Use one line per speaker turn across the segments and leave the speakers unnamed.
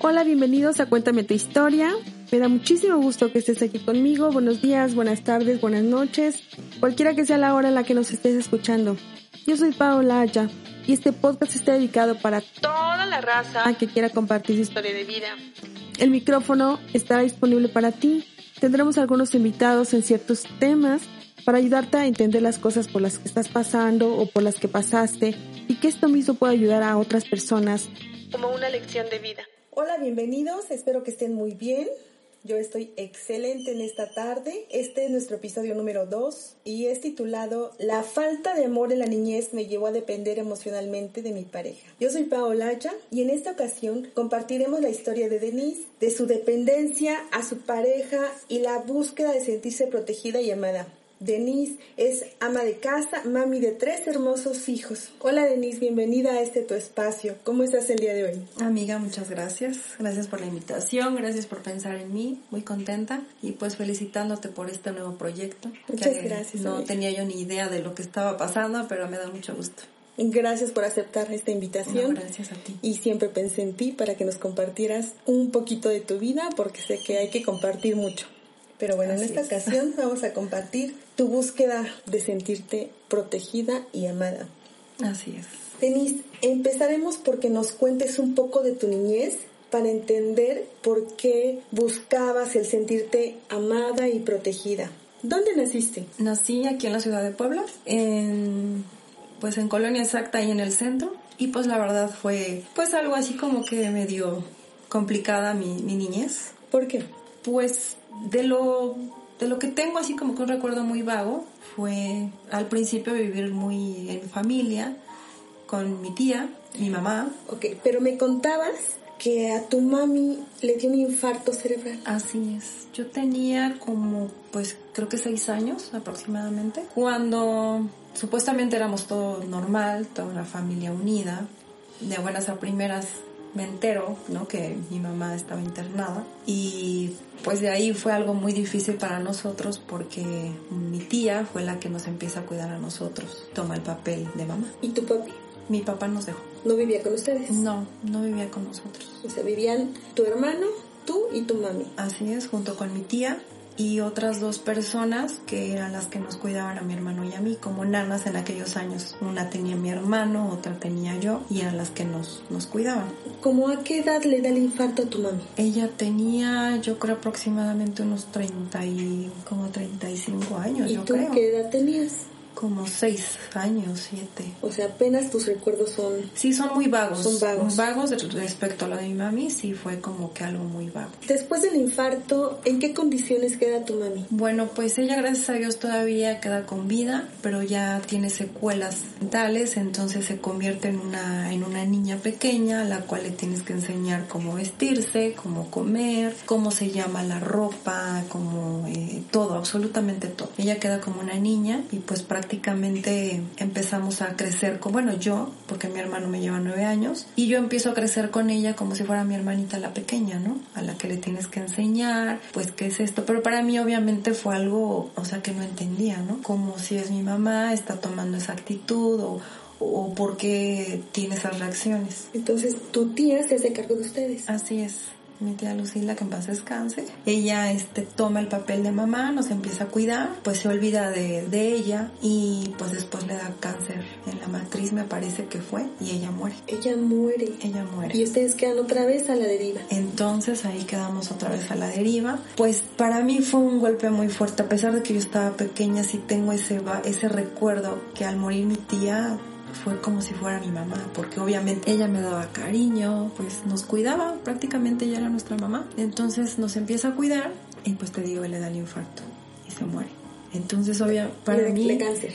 Hola, bienvenidos a Cuéntame tu historia. Me da muchísimo gusto que estés aquí conmigo. Buenos días, buenas tardes, buenas noches, cualquiera que sea la hora en la que nos estés escuchando. Yo soy Paola Aya y este podcast está dedicado para toda la raza que quiera compartir su historia de vida. El micrófono estará disponible para ti. Tendremos algunos invitados en ciertos temas para ayudarte a entender las cosas por las que estás pasando o por las que pasaste y que esto mismo pueda ayudar a otras personas como una lección de vida. Hola, bienvenidos, espero que estén muy bien. Yo estoy excelente en esta tarde. Este es nuestro episodio número 2 y es titulado La falta de amor en la niñez me llevó a depender emocionalmente de mi pareja. Yo soy Paola Aya y en esta ocasión compartiremos la historia de Denise, de su dependencia a su pareja y la búsqueda de sentirse protegida y amada. Denise es ama de casa, mami de tres hermosos hijos. Hola Denise, bienvenida a este tu espacio. ¿Cómo estás el día de hoy?
Amiga, muchas gracias. Gracias por la invitación, gracias por pensar en mí. Muy contenta y pues felicitándote por este nuevo proyecto.
Muchas gracias.
No tenía yo ni idea de lo que estaba pasando, pero me da mucho gusto.
Gracias por aceptar esta invitación.
gracias a ti.
Y siempre pensé en ti para que nos compartieras un poquito de tu vida porque sé que hay que compartir mucho. Pero bueno, en esta ocasión vamos a compartir tu búsqueda de sentirte protegida y amada.
Así es.
Denise, empezaremos porque nos cuentes un poco de tu niñez para entender por qué buscabas el sentirte amada y protegida. ¿Dónde naciste?
Nací aquí en la ciudad de Puebla, en, pues en Colonia Exacta y en el centro. Y pues la verdad fue pues algo así como que medio complicada mi, mi niñez.
¿Por qué?
Pues de lo, de lo que tengo así como que un recuerdo muy vago fue al principio vivir muy en familia con mi tía, mi mamá.
Ok, pero me contabas que a tu mami le dio un infarto cerebral.
Así es. Yo tenía como, pues creo que seis años aproximadamente, cuando supuestamente éramos todo normal, toda una familia unida. De buenas a primeras me entero, ¿no? Que mi mamá estaba internada y pues de ahí fue algo muy difícil para nosotros porque mi tía fue la que nos empieza a cuidar a nosotros, toma el papel de mamá.
¿Y tu papi?
Mi papá nos dejó.
¿No vivía con ustedes?
No, no vivía con nosotros.
O sea, vivían tu hermano, tú y tu mami.
Así es, junto con mi tía y otras dos personas que eran las que nos cuidaban a mi hermano y a mí como nanas en aquellos años. Una tenía mi hermano, otra tenía yo y eran las que nos, nos cuidaban.
¿Cómo a qué edad le da el infarto a tu mami?
Ella tenía yo creo aproximadamente unos 30 y como 35 años.
¿Y
yo
tú
creo.
qué edad tenías?
Como seis años, siete.
O sea, apenas tus recuerdos son...
Sí, son muy vagos.
Son vagos.
Vagos respecto a lo de mi mami, sí fue como que algo muy vago.
Después del infarto, ¿en qué condiciones queda tu mami?
Bueno, pues ella gracias a Dios todavía queda con vida, pero ya tiene secuelas mentales, entonces se convierte en una, en una niña pequeña a la cual le tienes que enseñar cómo vestirse, cómo comer, cómo se llama la ropa, cómo eh, todo, absolutamente todo. Ella queda como una niña y pues prácticamente prácticamente empezamos a crecer con, bueno, yo, porque mi hermano me lleva nueve años, y yo empiezo a crecer con ella como si fuera mi hermanita la pequeña, ¿no? A la que le tienes que enseñar, pues, ¿qué es esto? Pero para mí obviamente fue algo, o sea, que no entendía, ¿no? Como si es mi mamá, está tomando esa actitud o, o por qué tiene esas reacciones.
Entonces, tu tía se hace cargo de ustedes.
Así es mi tía Lucila, que en paz descanse. Ella este, toma el papel de mamá, nos empieza a cuidar, pues se olvida de, de, ella y pues después le da cáncer en la matriz, me parece que fue, y ella muere.
Ella muere.
Ella muere.
Y ustedes quedan otra vez a la deriva.
Entonces ahí quedamos otra vez a la deriva. Pues para mí fue un golpe muy fuerte, a pesar de que yo estaba pequeña, sí tengo ese, ese recuerdo que al morir mi tía fue como si fuera mi mamá, porque obviamente ella me daba cariño, pues nos cuidaba, prácticamente ella era nuestra mamá. Entonces nos empieza a cuidar y pues te digo, le da el infarto y se muere. Entonces, obvia, para
le,
mí...
Le cáncer.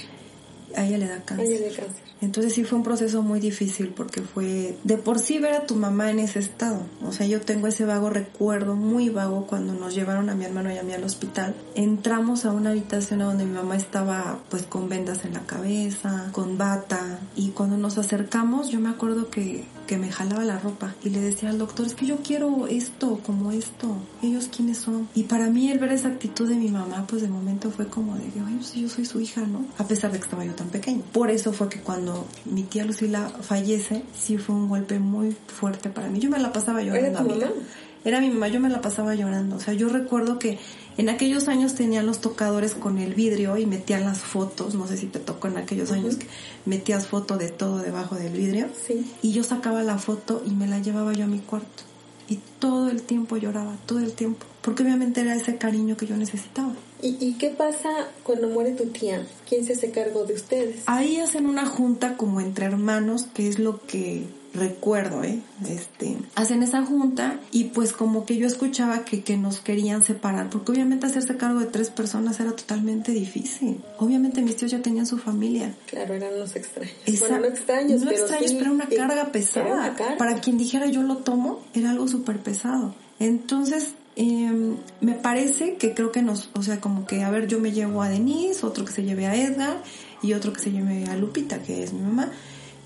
A ella le da cáncer.
A ella le da cáncer.
Entonces sí fue un proceso muy difícil porque fue de por sí ver a tu mamá en ese estado. O sea, yo tengo ese vago recuerdo, muy vago, cuando nos llevaron a mi hermano y a mí al hospital. Entramos a una habitación donde mi mamá estaba pues con vendas en la cabeza, con bata. Y cuando nos acercamos, yo me acuerdo que, que me jalaba la ropa y le decía al doctor, es que yo quiero esto, como esto. ¿Ellos quiénes son? Y para mí el ver esa actitud de mi mamá, pues de momento fue como de, ay, pues yo soy su hija, ¿no? A pesar de que estaba yo tan pequeña. Por eso fue que cuando mi tía Lucila fallece, sí fue un golpe muy fuerte para mí. Yo me la pasaba llorando.
¿Era tu mamá?
Era mi mamá, yo me la pasaba llorando. O sea, yo recuerdo que en aquellos años tenían los tocadores con el vidrio y metían las fotos. No sé si te tocó en aquellos años que metías foto de todo debajo del vidrio.
Sí.
Y yo sacaba la foto y me la llevaba yo a mi cuarto. Y todo el tiempo lloraba, todo el tiempo. Porque obviamente era ese cariño que yo necesitaba.
¿Y, ¿Y, qué pasa cuando muere tu tía? ¿Quién se hace cargo de ustedes?
Ahí hacen una junta como entre hermanos, que es lo que recuerdo, ¿eh? Este, hacen esa junta y pues como que yo escuchaba que, que nos querían separar, porque obviamente hacerse cargo de tres personas era totalmente difícil. Obviamente mis tíos ya tenían su familia.
Claro, eran los extraños. Esa, bueno, no extraños,
no
pero
extraños,
sí,
pero una carga pesada.
Era una carga.
Para quien dijera yo lo tomo, era algo súper pesado. Entonces, eh, me parece que creo que nos, o sea, como que, a ver, yo me llevo a Denise, otro que se lleve a Edgar y otro que se lleve a Lupita, que es mi mamá.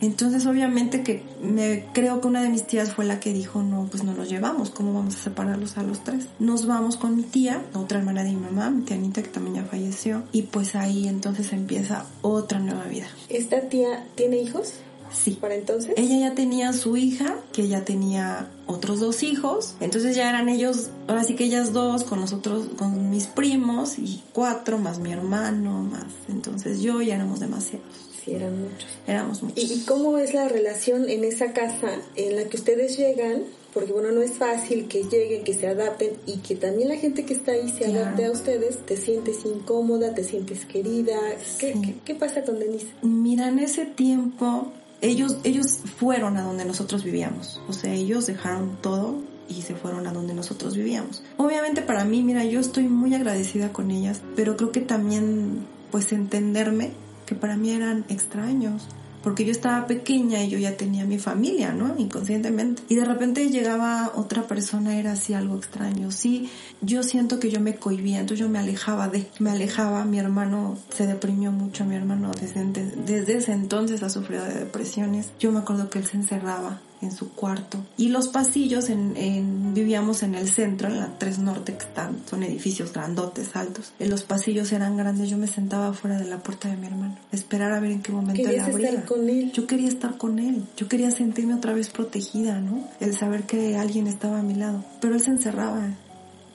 Entonces, obviamente que me creo que una de mis tías fue la que dijo, no, pues no los llevamos, ¿cómo vamos a separarlos a los tres? Nos vamos con mi tía, otra hermana de mi mamá, mi tía Anita, que también ya falleció, y pues ahí entonces empieza otra nueva vida.
¿Esta tía tiene hijos?
Sí.
¿Para entonces?
Ella ya tenía su hija, que ya tenía otros dos hijos. Entonces ya eran ellos, ahora sí que ellas dos, con nosotros, con mis primos, y cuatro, más mi hermano, más. Entonces yo ya éramos demasiados.
Sí, eran muchos.
Éramos muchos.
¿Y, ¿Y cómo es la relación en esa casa en la que ustedes llegan? Porque bueno, no es fácil que lleguen, que se adapten y que también la gente que está ahí se
Claro.
adapte a ustedes. Te sientes incómoda, te sientes querida. ¿Qué,
Sí.
qué, qué pasa con Denise?
Mira, en ese tiempo ellos, ellos fueron a donde nosotros vivíamos. O sea, ellos dejaron todo y se fueron a donde nosotros vivíamos. Obviamente para mí, mira, yo estoy muy agradecida con ellas, pero creo que también, pues, entenderme que para mí eran extraños. Porque yo estaba pequeña y yo ya tenía mi familia, ¿no? Inconscientemente. Y de repente llegaba otra persona, era así algo extraño. Sí, yo siento que yo me cohibía, entonces yo me alejaba de, me alejaba. Mi hermano se deprimió mucho, mi hermano desde, desde ese entonces ha sufrido de depresiones. Yo me acuerdo que él se encerraba en su cuarto. Y los pasillos, en, en- vivíamos en el centro, en la 3 Norte, que están, son edificios grandotes, altos. En los pasillos eran grandes, yo me sentaba fuera de la puerta de mi hermano, esperar a ver en qué momento él abría.
estar con él.
Yo quería estar con él, yo quería sentirme otra vez protegida, ¿no? El saber que alguien estaba a mi lado. Pero él se encerraba.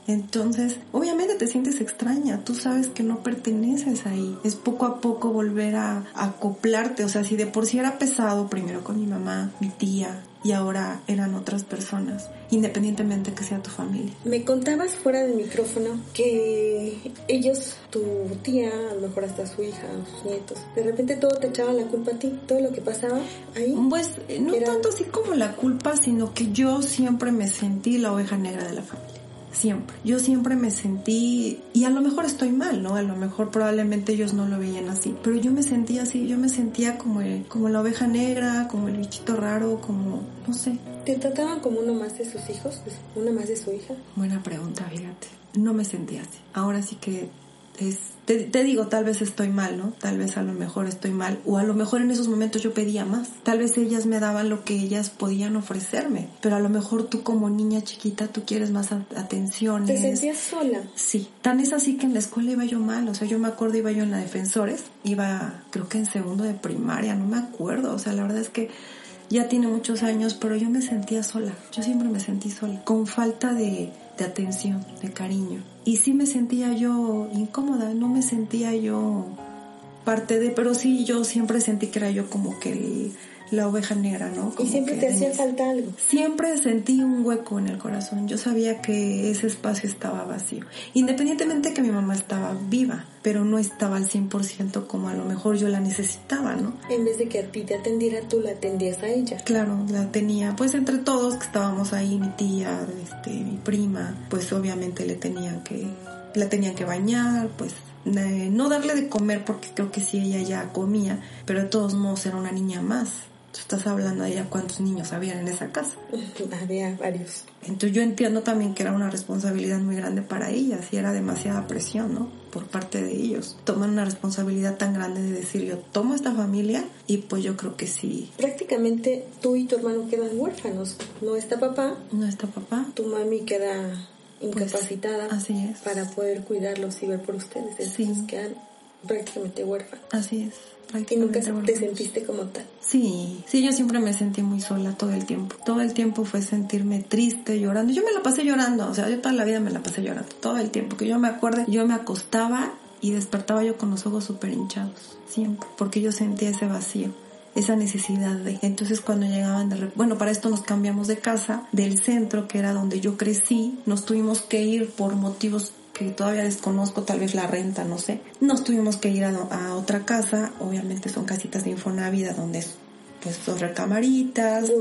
Entonces, obviamente te sientes extraña, tú sabes que no perteneces ahí. Es poco a poco volver a, a acoplarte, o sea, si de por sí era pesado, primero con mi mamá, mi tía, y ahora eran otras personas, independientemente que sea tu familia.
Me contabas fuera del micrófono que ellos, tu tía, a lo mejor hasta su hija, sus nietos, de repente todo te echaban la culpa a ti, todo lo que pasaba ahí.
Pues eh, no
Era-
tanto así como la culpa, sino que yo siempre me sentí la oveja negra de la familia. Siempre. Yo siempre me sentí, y a lo mejor estoy mal, ¿no? A lo mejor probablemente ellos no lo veían así, pero yo me sentía así, yo me sentía como, el- como la oveja negra, como el bichito raro, como, no sé.
¿Te trataban como uno más de sus hijos, una más de su hija?
Buena pregunta, fíjate. No me sentía así. Ahora sí que es, te, te digo, tal vez estoy mal, ¿no? Tal vez a lo mejor estoy mal. O a lo mejor en esos momentos yo pedía más. Tal vez ellas me daban lo que ellas podían ofrecerme. Pero a lo mejor tú como niña chiquita, tú quieres más a- atenciones.
¿Te sentías sola?
Sí, tan es así que en la escuela iba yo mal, o sea, yo me acuerdo iba yo en la Defensores, iba creo que en segundo de primaria, no me acuerdo, o sea, la verdad es que ya tiene muchos años, pero yo me sentía sola, yo siempre me sentí sola, con falta de, de atención, de cariño. Y sí me sentía yo incómoda, no me sentía yo parte de, pero sí yo siempre sentí que era yo como que el- la oveja negra, ¿no?
Y siempre te hacía falta algo.
Siempre sentí un hueco en el corazón. Yo sabía que ese espacio estaba vacío. Independientemente que mi mamá estaba viva, pero no estaba al 100% como a lo mejor yo la necesitaba, ¿no?
En vez de que a ti te atendiera, tú la atendías a ella.
Claro, la tenía, pues entre todos que estábamos ahí, mi tía, este, mi prima, pues obviamente le tenían que, la tenía que bañar, pues no darle de comer porque creo que sí ella ya comía, pero de todos modos era una niña más. Tú estás hablando de ella cuántos niños había en esa casa.
Había varios.
Entonces yo entiendo también que era una responsabilidad muy grande para ellas y era demasiada presión, ¿no? Por parte de ellos. Toman una responsabilidad tan grande de decir yo tomo esta familia y pues yo creo que sí.
Prácticamente tú y tu hermano quedan huérfanos. No está papá.
No está papá.
Tu mami queda incapacitada.
Pues, así es.
Para poder cuidarlos y ver por ustedes. Entonces sí. quedan prácticamente huérfanos.
Así es.
¿Y nunca te sentiste como tal?
Sí, sí, yo siempre me sentí muy sola todo el tiempo. Todo el tiempo fue sentirme triste, llorando. Yo me la pasé llorando, o sea, yo toda la vida me la pasé llorando, todo el tiempo. Que yo me acuerdo, yo me acostaba y despertaba yo con los ojos súper hinchados, siempre, porque yo sentía ese vacío esa necesidad de. Entonces cuando llegaban de... Bueno, para esto nos cambiamos de casa, del centro, que era donde yo crecí, nos tuvimos que ir por motivos que todavía desconozco, tal vez la renta, no sé. Nos tuvimos que ir a, otra casa, obviamente son casitas de Infonavida donde pues dos recamaritas.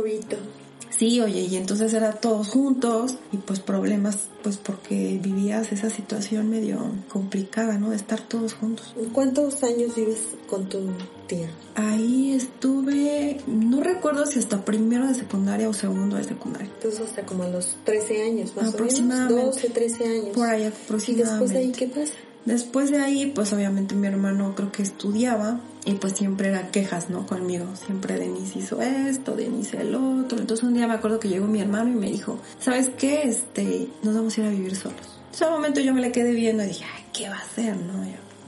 Sí, oye, y entonces era todos juntos y pues problemas, pues porque vivías esa situación medio complicada, ¿no? De estar todos juntos.
¿Cuántos años vives con tu tía?
Ahí estuve, no recuerdo si hasta primero de secundaria o segundo de secundaria.
Entonces hasta como a los 13 años más Aproximadamente. o menos, 12, 13 años.
Por ahí aproximadamente.
¿Y después de ahí qué pasa?
Después de ahí, pues obviamente mi hermano creo que estudiaba y pues siempre era quejas, ¿no? Conmigo. Siempre Denise hizo esto, Denise el otro. Entonces un día me acuerdo que llegó mi hermano y me dijo, ¿sabes qué? Este, nos vamos a ir a vivir solos. En ese momento yo me le quedé viendo y dije, ay, ¿qué va a hacer, no?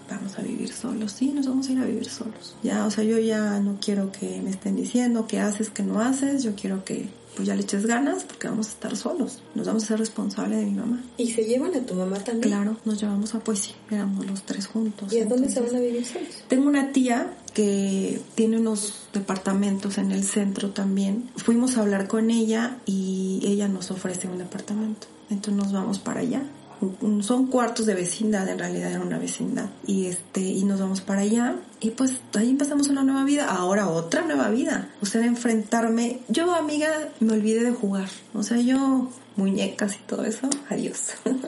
vamos a vivir solos. Sí, nos vamos a ir a vivir solos. Ya, o sea, yo ya no quiero que me estén diciendo qué haces, qué no haces. Yo quiero que pues ya le eches ganas porque vamos a estar solos. Nos vamos a ser responsables de mi mamá.
¿Y se llevan a tu mamá también?
Claro, nos llevamos a pues sí, éramos los tres juntos.
¿Y a dónde se van a vivir solos?
Tengo una tía que tiene unos departamentos en el centro también. Fuimos a hablar con ella y ella nos ofrece un departamento. Entonces nos vamos para allá son cuartos de vecindad, en realidad era una vecindad. Y este, y nos vamos para allá. Y pues ahí empezamos una nueva vida, ahora otra nueva vida. O sea, enfrentarme. Yo, amiga, me olvidé de jugar. O sea, yo, muñecas y todo eso, adiós.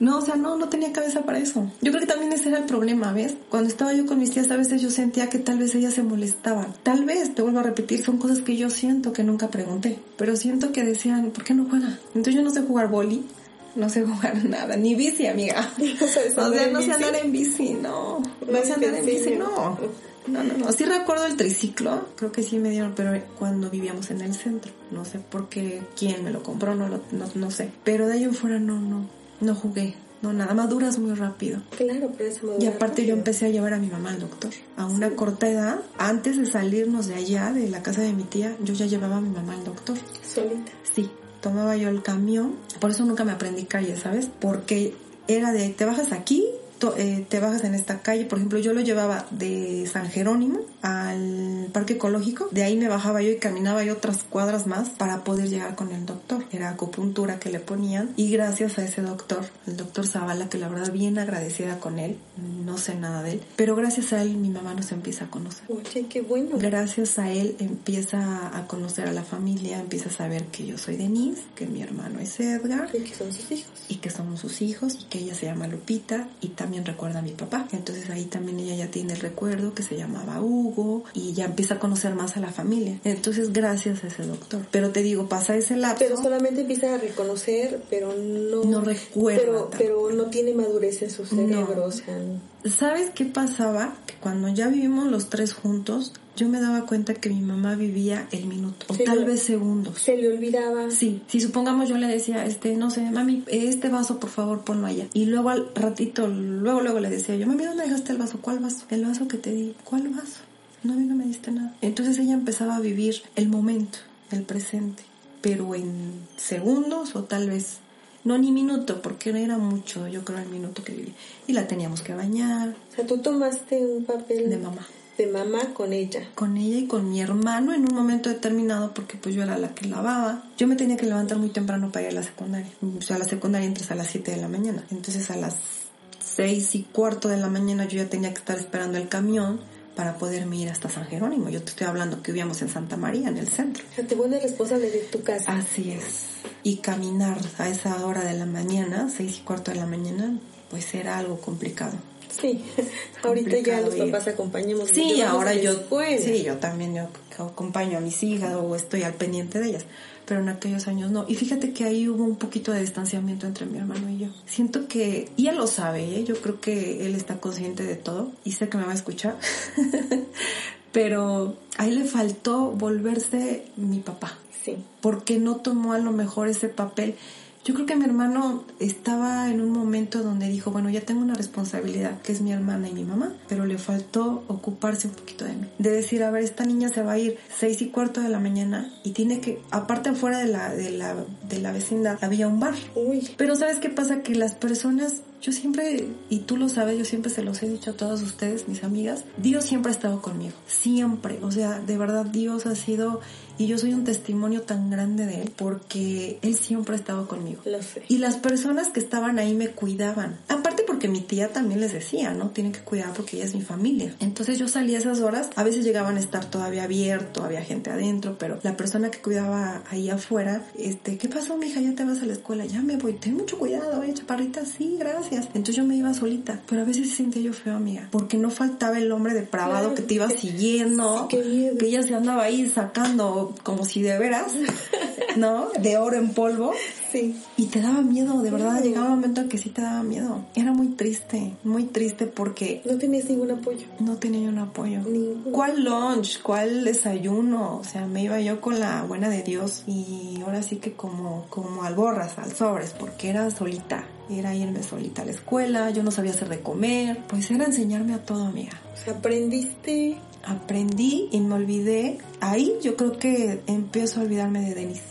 No, o sea, no, no tenía cabeza para eso. Yo creo que también ese era el problema, ¿ves? Cuando estaba yo con mis tías, a veces yo sentía que tal vez ellas se molestaban. Tal vez, te vuelvo a repetir, son cosas que yo siento que nunca pregunté. Pero siento que decían, ¿por qué no juega? Entonces yo no sé jugar boli, no sé jugar nada, ni bici, amiga. o sea, no sé andar en bici, no. No sé andar en bici, no. No, no, no. Sí recuerdo el triciclo, creo que sí me dieron, pero cuando vivíamos en el centro. No sé por qué, quién me lo compró, no, no, no sé. Pero de ahí en fuera no, no, no jugué. No, nada, maduras muy rápido.
Claro, pero eso
Y aparte yo empecé a llevar a mi mamá al doctor. A una corta edad, antes de salirnos de allá, de la casa de mi tía, yo ya llevaba a mi mamá al doctor.
¿Solita?
Sí, tomaba yo el camión, por eso nunca me aprendí calle, ¿sabes? Porque era de, te bajas aquí, eh, te bajas en esta calle. Por ejemplo, yo lo llevaba de San Jerónimo al parque ecológico. De ahí me bajaba yo y caminaba yo otras cuadras más para poder llegar con el doctor. Era acupuntura que le ponían. Y gracias a ese doctor, el doctor Zavala, que la verdad bien agradecida con él, no sé nada de él, pero gracias a él mi mamá nos empieza a conocer.
Oye, qué bueno.
Gracias a él empieza a conocer a la familia, empieza a saber que yo soy Denise, que mi hermano es Edgar.
Y que son sus hijos.
Y que somos sus hijos y que ella se llama Lupita y también también recuerda a mi papá. Entonces ahí también ella ya tiene el recuerdo que se llamaba Hugo y ya empieza a conocer más a la familia. Entonces gracias a ese doctor. Pero te digo, pasa ese lapso.
Pero solamente empieza a reconocer, pero no...
No recuerda.
Pero, pero no tiene madurez en su cerebro, o sea...
¿Sabes qué pasaba? Que cuando ya vivimos los tres juntos, yo me daba cuenta que mi mamá vivía el minuto o tal vez segundos.
Se le olvidaba.
Sí, si supongamos yo le decía, este, no sé, mami, este vaso por favor ponlo allá. Y luego al ratito, luego, luego le decía yo, mami, ¿dónde dejaste el vaso? ¿Cuál vaso? El vaso que te di. ¿Cuál vaso? No, a mí no me diste nada. Entonces ella empezaba a vivir el momento, el presente, pero en segundos o tal vez no ni minuto, porque no era mucho, yo creo el minuto que viví. Y la teníamos que bañar.
O sea, tú tomaste un papel
de mamá
de mamá con ella.
Con ella y con mi hermano en un momento determinado porque pues yo era la que lavaba. Yo me tenía que levantar muy temprano para ir a la secundaria. O sea, a la secundaria entras a las 7 de la mañana. Entonces a las 6 y cuarto de la mañana yo ya tenía que estar esperando el camión para poderme ir hasta San Jerónimo. Yo te estoy hablando que vivíamos en Santa María, en el centro.
O sea, te vuelves responsable de tu casa.
Así es. Y caminar a esa hora de la mañana, seis y cuarto de la mañana, pues era algo complicado.
Sí, ahorita ya los papás acompañamos.
Sí, ahora yo, sí, yo también yo acompaño a mis hijas o estoy al pendiente de ellas, pero en aquellos años no. Y fíjate que ahí hubo un poquito de distanciamiento entre mi hermano y yo. Siento que, y él lo sabe, ¿eh? yo creo que él está consciente de todo y sé que me va a escuchar, pero a él le faltó volverse mi papá.
Sí.
Porque no tomó a lo mejor ese papel yo creo que mi hermano estaba en un momento donde dijo, bueno, ya tengo una responsabilidad, que es mi hermana y mi mamá, pero le faltó ocuparse un poquito de mí. De decir, a ver, esta niña se va a ir seis y cuarto de la mañana y tiene que, aparte afuera de la, de la, de la vecindad, había un bar.
Uy.
Pero ¿sabes qué pasa? Que las personas yo siempre, y tú lo sabes, yo siempre se los he dicho a todas ustedes, mis amigas, Dios siempre ha estado conmigo, siempre, o sea, de verdad Dios ha sido, y yo soy un testimonio tan grande de Él, porque Él siempre ha estado conmigo.
Lo sé.
Y las personas que estaban ahí me cuidaban. Aparte porque mi tía también les decía, ¿no? Tienen que cuidar porque ella es mi familia. Entonces yo salía a esas horas, a veces llegaban a estar todavía abierto, había gente adentro, pero la persona que cuidaba ahí afuera, este, ¿qué pasó, mija? Ya te vas a la escuela, ya me voy, ten mucho cuidado, eh, chaparrita, sí, gracias entonces yo me iba solita. Pero a veces se sentía yo feo, amiga. Porque no faltaba el hombre depravado que te iba siguiendo. que ella se andaba ahí sacando como si de veras, ¿no? De oro en polvo.
Sí.
Y te daba miedo, de verdad. Llegaba un momento en que sí te daba miedo. Era muy triste, muy triste porque...
No tenías ningún apoyo.
No tenía un apoyo. ¿Cuál lunch? ¿Cuál desayuno? O sea, me iba yo con la buena de Dios y ahora sí que como, como alborras, al sobres, porque era solita era irme solita a la escuela, yo no sabía hacer de comer, pues era enseñarme a todo, amiga.
Aprendiste.
Aprendí y me olvidé. Ahí yo creo que empiezo a olvidarme de Denise.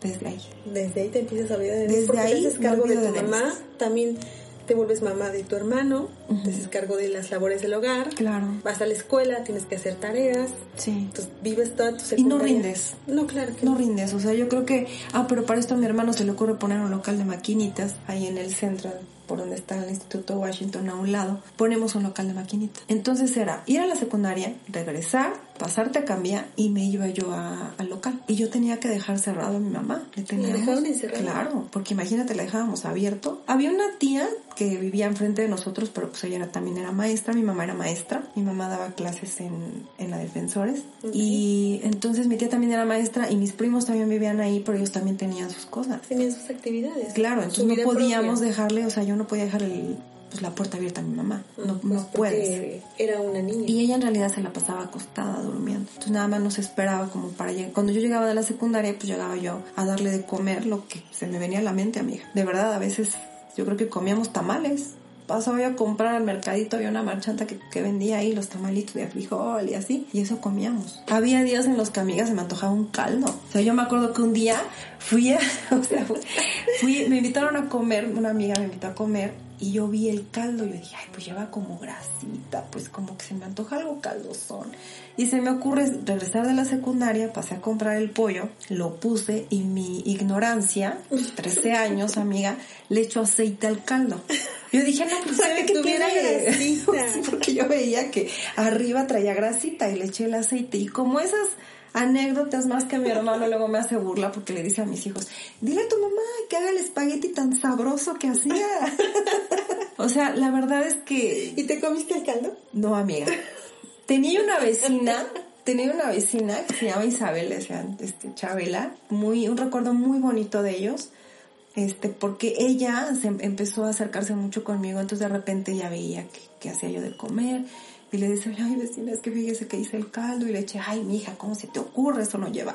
Desde ahí.
Desde ahí te empiezas a olvidar de
Denise. Desde ahí.
Te cargo de tu mamá. También te vuelves mamá de tu hermano, te haces cargo de las labores del hogar,
claro.
vas a la escuela, tienes que hacer tareas,
sí.
entonces vives toda tu
Y no rindes.
No, claro que
no. No rindes, o sea, yo creo que, ah, pero para esto a mi hermano se le ocurre poner un local de maquinitas ahí en el centro por donde está el Instituto Washington a un lado, ponemos un local de maquinitas. Entonces era ir a la secundaria, regresar, pasarte a cambiar y me iba yo al local. Y yo tenía que dejar cerrado a mi mamá.
Le encerrado?
Claro, porque imagínate, la dejábamos abierto. Había una tía que vivía enfrente de nosotros, pero pues ella también era maestra, mi mamá era maestra, mi mamá daba clases en, en la Defensores. Y entonces mi tía también era maestra y mis primos también vivían ahí, pero ellos también tenían sus cosas.
Tenían sus actividades.
Claro, entonces no podíamos dejarle, o sea, yo no podía dejar pues, la puerta abierta a mi mamá. No, pues no puedes.
Era una niña.
Y ella en realidad se la pasaba acostada durmiendo. Entonces nada más nos esperaba como para llegar. Cuando yo llegaba de la secundaria, pues llegaba yo a darle de comer lo que se me venía a la mente, amiga. De verdad, a veces yo creo que comíamos tamales pasaba yo a comprar al mercadito, había una marchanta que, que, vendía ahí los tamalitos de frijol y así, y eso comíamos. Había días en los que amigas se me antojaba un caldo. O sea, yo me acuerdo que un día fui a, o sea, fui, me invitaron a comer, una amiga me invitó a comer y yo vi el caldo yo dije, ay, pues lleva como grasita, pues como que se me antoja algo caldosón. Y se me ocurre regresar de la secundaria, pasé a comprar el pollo, lo puse y mi ignorancia, 13 años, amiga, le echo aceite al caldo. Yo dije, no, pues
sabe que tuviera grasita.
porque yo veía que arriba traía grasita y le eché el aceite. Y como esas anécdotas más que mi hermano luego me hace burla porque le dice a mis hijos, dile a tu mamá que haga el espagueti tan sabroso que hacía. o sea, la verdad es que...
¿Y te comiste el caldo?
No, amiga. Tenía una vecina, tenía una vecina que se llama Isabel, decían, este, Chabela, muy, un recuerdo muy bonito de ellos, este, porque ella se empezó a acercarse mucho conmigo, entonces de repente ya veía que, que hacía yo de comer, y le dice, ay vecina, es que fíjese que hice el caldo, y le eché, ay mija, ¿cómo se te ocurre? Eso no lleva,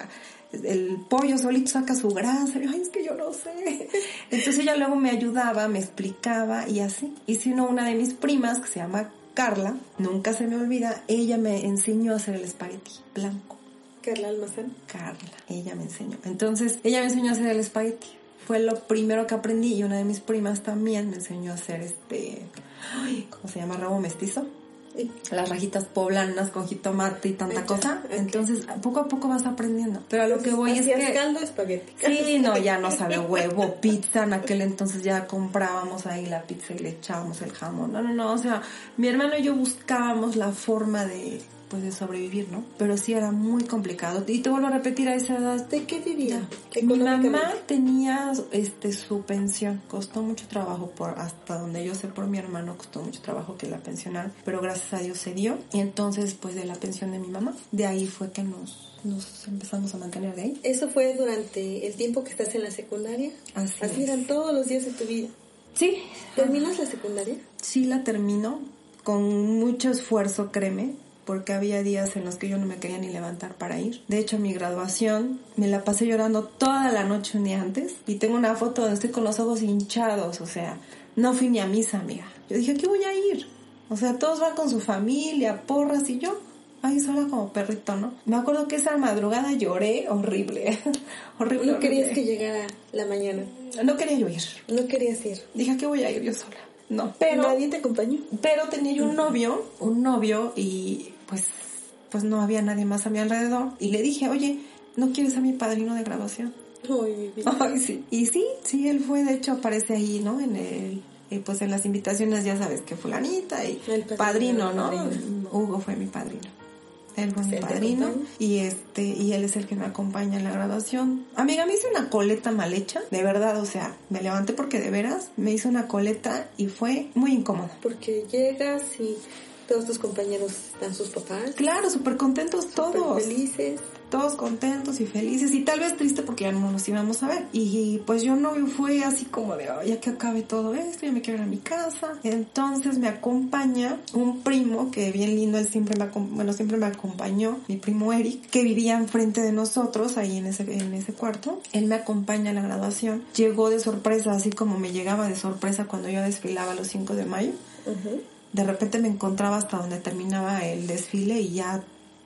el pollo solito saca su grasa, y, ay es que yo no sé. Entonces ella luego me ayudaba, me explicaba, y así. Y si no, una de mis primas, que se llama Carla, nunca se me olvida, ella me enseñó a hacer el espagueti blanco.
Carla Almazán.
Carla, ella me enseñó. Entonces, ella me enseñó a hacer el espagueti. Fue lo primero que aprendí y una de mis primas también me enseñó a hacer este, ¿cómo se llama? Rabo mestizo las rajitas poblanas con jitomate y tanta cosa. Entonces, poco a poco vas aprendiendo. Pero a lo que voy es que...
caldo espagueti.
Sí, no, ya no sabe huevo, pizza. En aquel entonces ya comprábamos ahí la pizza y le echábamos el jamón. No, no, no. O sea, mi hermano y yo buscábamos la forma de pues de sobrevivir, ¿no? Pero sí era muy complicado. Y te vuelvo a repetir a esa edad.
¿De qué vivía?
Mi mamá tenía este su pensión, costó mucho trabajo por hasta donde yo sé por mi hermano costó mucho trabajo que la pensionaran, pero gracias a Dios se dio y entonces pues de la pensión de mi mamá, de ahí fue que nos nos empezamos a mantener de ahí.
¿Eso fue durante el tiempo que estás en la secundaria?
Así,
Así eran todos los días de tu vida.
Sí.
¿Terminas la secundaria?
Sí, la termino con mucho esfuerzo, créeme, porque había días en los que yo no me quería ni levantar para ir. De hecho, mi graduación me la pasé llorando toda la noche un día antes y tengo una foto donde estoy con los ojos hinchados, o sea, no fui ni a misa, amiga. Yo dije, ¿qué voy a ir? O sea, todos van con su familia, porras y yo ahí sola como perrito, ¿no? Me acuerdo que esa madrugada lloré horrible, horrible.
¿No querías que llegara la mañana?
No quería yo ir.
No querías ir.
Dije, ¿qué voy a ir yo sola? No, pero...
¿Nadie te acompañó?
Pero tenía yo un novio, un novio y pues, pues no había nadie más a mi alrededor. Y le dije, oye, ¿no quieres ser mi padrino de graduación?
Ay,
sí. Y sí, sí, él fue, de hecho aparece ahí, ¿no? En el... Y pues en las invitaciones ya sabes que fulanita y
El padrino,
¿no?
padrino.
Hugo fue mi padrino. Él fue mi
¿Él te
padrino y este y él es el que me acompaña en la graduación. Amiga, me hice una coleta mal hecha, de verdad, o sea, me levanté porque de veras me hice una coleta y fue muy incómoda.
Porque llegas y todos tus compañeros dan sus papás.
Claro, súper contentos todos.
súper felices.
todos contentos y felices y tal vez triste porque ya no nos íbamos a ver. Y pues yo no fue así como de, "Ay, ya que acabe todo esto, ya me quiero ir a mi casa. Entonces me acompaña un primo que bien lindo, él siempre me, bueno, siempre me acompañó, mi primo Eric, que vivía enfrente de nosotros ahí en ese, en ese cuarto. Él me acompaña a la graduación. Llegó de sorpresa, así como me llegaba de sorpresa cuando yo desfilaba los 5 de mayo. De repente me encontraba hasta donde terminaba el desfile y ya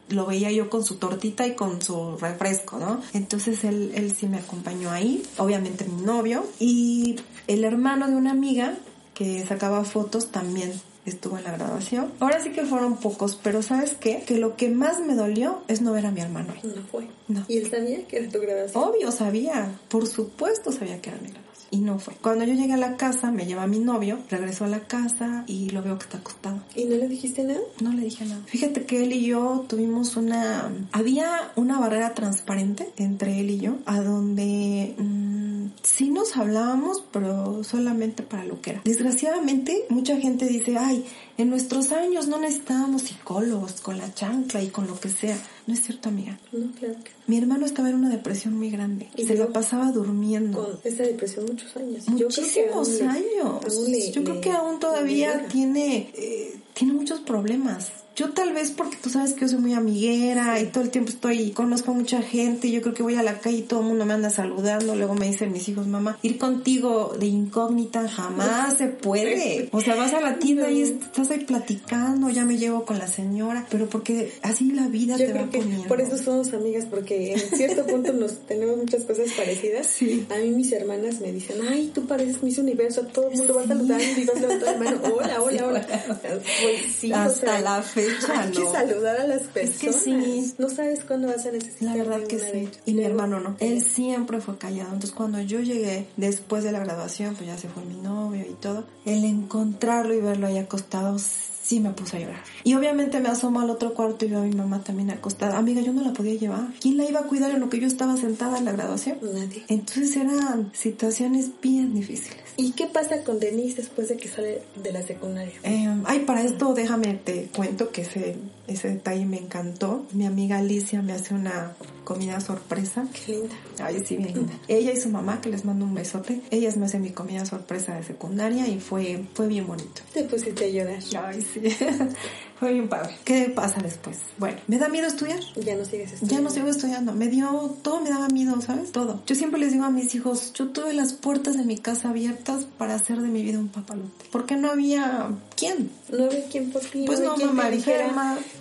lo veía yo con su tortita y con su refresco, ¿no? Entonces él, él sí me acompañó ahí, obviamente mi novio y el hermano de una amiga que sacaba fotos también estuvo en la graduación. Ahora sí que fueron pocos, pero ¿sabes qué? Que lo que más me dolió es no ver a mi hermano ahí.
No fue.
No.
¿Y él sabía que era tu grabación?
Obvio, sabía, por supuesto sabía que era mi graduación. Y no fue. Cuando yo llegué a la casa, me lleva mi novio, regresó a la casa y lo veo que está acostado.
¿Y no le dijiste nada?
No le dije nada. Fíjate que él y yo tuvimos una... Había una barrera transparente entre él y yo, a donde mm, sí nos hablábamos, pero solamente para lo que era. Desgraciadamente, mucha gente dice, ay, en nuestros años no necesitábamos psicólogos con la chancla y con lo que sea. No es cierto, amiga.
No, claro que
Mi hermano estaba en una depresión muy grande.
Y
Se la pasaba durmiendo.
con esa depresión muchos años. Yo creo que
Muchísimos
le-
años.
aún le-
Yo creo que aún todavía tiene, eh, tiene muchos problemas. Yo tal vez porque tú sabes que yo soy muy amiguera y todo el tiempo estoy, conozco a mucha gente yo creo que voy a la calle y todo el mundo me anda saludando. Luego me dicen mis hijos, mamá, ir contigo de incógnita jamás se puede. O sea, vas a la tienda y estás ahí platicando, ya me llevo con la señora, pero porque así la vida
Yo
te va
que
poniendo.
por eso somos amigas, porque en cierto punto nos tenemos muchas cosas parecidas.
Sí.
A mí mis hermanas me dicen, ay, tú pareces Miss Universo, todo el mundo va saludando y vas levantando la mano, hola, hola, hola. Sí, o
Hasta
sea,
la fecha,
Hay que
¿no?
saludar a las
Es
personas.
que sí.
No sabes cuándo vas a necesitar
La verdad que
de
sí. Y mi hermano no. Él siempre fue callado. Entonces cuando yo llegué después de la graduación, pues ya se fue mi novio y todo. El encontrarlo y verlo ahí acostado sí me puse a llorar. Y obviamente me asomo al otro cuarto y veo a mi mamá también acostada. Amiga, yo no la podía llevar. ¿Quién la iba a cuidar en lo que yo estaba sentada en la graduación?
Nadie.
Entonces eran situaciones bien difíciles.
¿Y qué pasa con Denise después de que sale de la secundaria?
Eh, ay, para esto déjame te cuento que ese, ese detalle me encantó. Mi amiga Alicia me hace una comida sorpresa.
Qué linda.
Ay, sí, bien linda. Ella y su mamá, que les mando un besote, ellas me hacen mi comida sorpresa de secundaria y fue, fue bien bonito.
Te pusiste a llorar.
Ay, sí. fue bien padre. ¿Qué pasa después? Bueno, me da miedo estudiar.
Ya no sigues estudiando.
Ya no sigo estudiando. Me dio, todo me daba miedo, ¿sabes? Todo. Yo siempre les digo a mis hijos, yo tuve las puertas de mi casa abiertas para hacer de mi vida un papalote. Porque no había quién.
No había quien por ti.
Pues no,
te
mamá
dijera,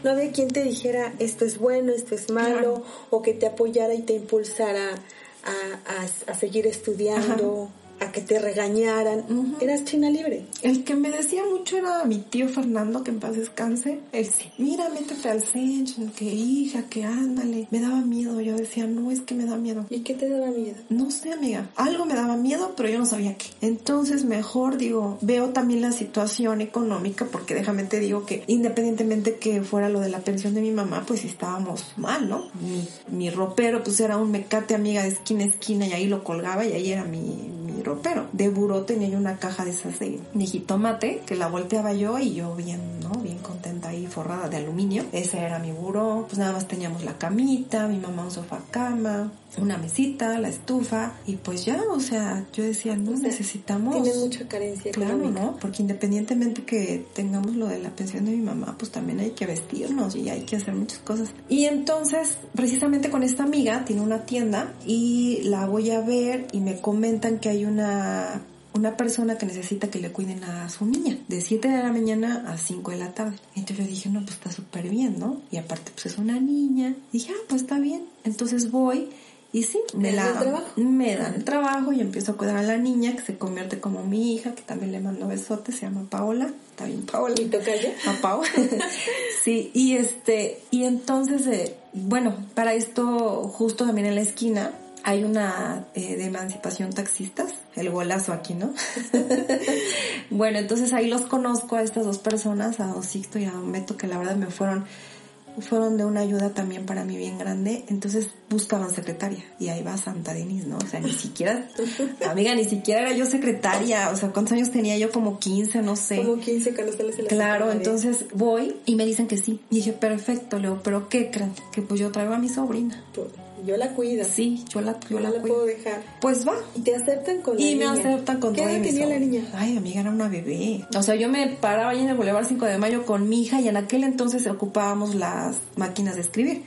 no había quien te dijera esto es bueno, esto es malo,
Claro.
o que te apoyara y te impulsara a, a- a seguir estudiando. A que te regañaran. Eras china libre.
El que me decía mucho era mi tío Fernando, que en paz descanse. Él sí, mira, métete al centro, que hija, que ándale. Me daba miedo, yo decía, no, es que me da miedo.
¿Y qué te daba miedo?
No sé, amiga. Algo me daba miedo, pero yo no sabía qué. Entonces, mejor digo, veo también la situación económica, porque déjame te digo que independientemente que fuera lo de la pensión de mi mamá, pues estábamos mal, ¿no? Mi, mi ropero, pues era un mecate amiga de esquina a esquina y ahí lo colgaba y ahí era mi, mi ropero. De buró tenía yo una caja de esas de, de que la volteaba yo y yo bien, ¿no? Bien contenta ahí forrada de aluminio. Ese era mi buró. Pues nada más teníamos la camita, mi mamá un sofá cama, una mesita, la estufa y pues ya, o sea, yo decía, no, necesitamos...
Tienes mucha carencia
Claro,
económica.
¿no? Porque independientemente que tengamos lo de la pensión de mi mamá, pues también hay que vestirnos y hay que hacer muchas cosas. Y entonces, precisamente con esta amiga, tiene una tienda y la voy a ver y me comentan que hay una una persona que necesita que le cuiden a su niña de 7 de la mañana a 5 de la tarde. Entonces yo dije, no, pues está súper bien, ¿no? Y aparte, pues es una niña. dije, ah, pues está bien. Entonces voy y sí, me,
¿Te dan
la, me dan el trabajo y empiezo a cuidar a la niña que se convierte como mi hija, que también le mando besotes, se llama Paola. Está bien, Paola.
¿Y tocaya?
A Pau. sí, y este, y entonces, eh, bueno, para esto, justo también en la esquina, hay una eh, de emancipación taxistas, el golazo aquí, ¿no? bueno, entonces ahí los conozco a estas dos personas, a don Sixto y a don Beto, que la verdad me fueron fueron de una ayuda también para mí bien grande, entonces buscaban secretaria y ahí va Santa Denis, ¿no? O sea, ni siquiera, amiga, ni siquiera era yo secretaria, o sea, ¿cuántos años tenía yo? Como 15, no sé.
Como 15 cuando la
Claro, entonces voy y me dicen que sí. Y dije, perfecto, Leo, pero ¿qué creen? Que pues yo traigo a mi sobrina.
Yo la cuido.
Sí, yo la, yo
no
la
la
cuido.
puedo dejar.
Pues va.
Y te aceptan con la
Y me
niña.
aceptan con
¿Qué edad tenía la niña?
Ay, amiga, era una bebé. O sea, yo me paraba ahí en el Boulevard 5 de Mayo con mi hija y en aquel entonces ocupábamos las máquinas de escribir.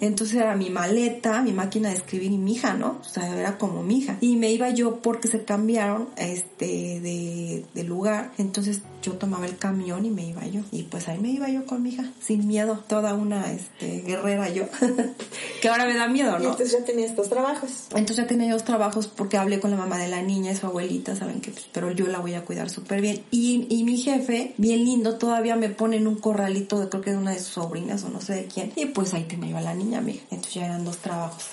Entonces era mi maleta, mi máquina de escribir y mi hija, ¿no? O sea, era como mi hija. Y me iba yo porque se cambiaron este de, de lugar. Entonces yo tomaba el camión y me iba yo. Y pues ahí me iba yo con mi hija, sin miedo. Toda una este, guerrera yo. que ahora me da miedo,
Y
¿no?
entonces ya tenía estos trabajos.
Entonces ya tenía dos trabajos porque hablé con la mamá de la niña y su abuelita, saben que pues, pero yo la voy a cuidar súper bien. Y, y mi jefe, bien lindo, todavía me pone en un corralito de creo que de una de sus sobrinas o no sé de quién. Y pues ahí tenía yo a la niña, amiga. Entonces ya eran dos trabajos.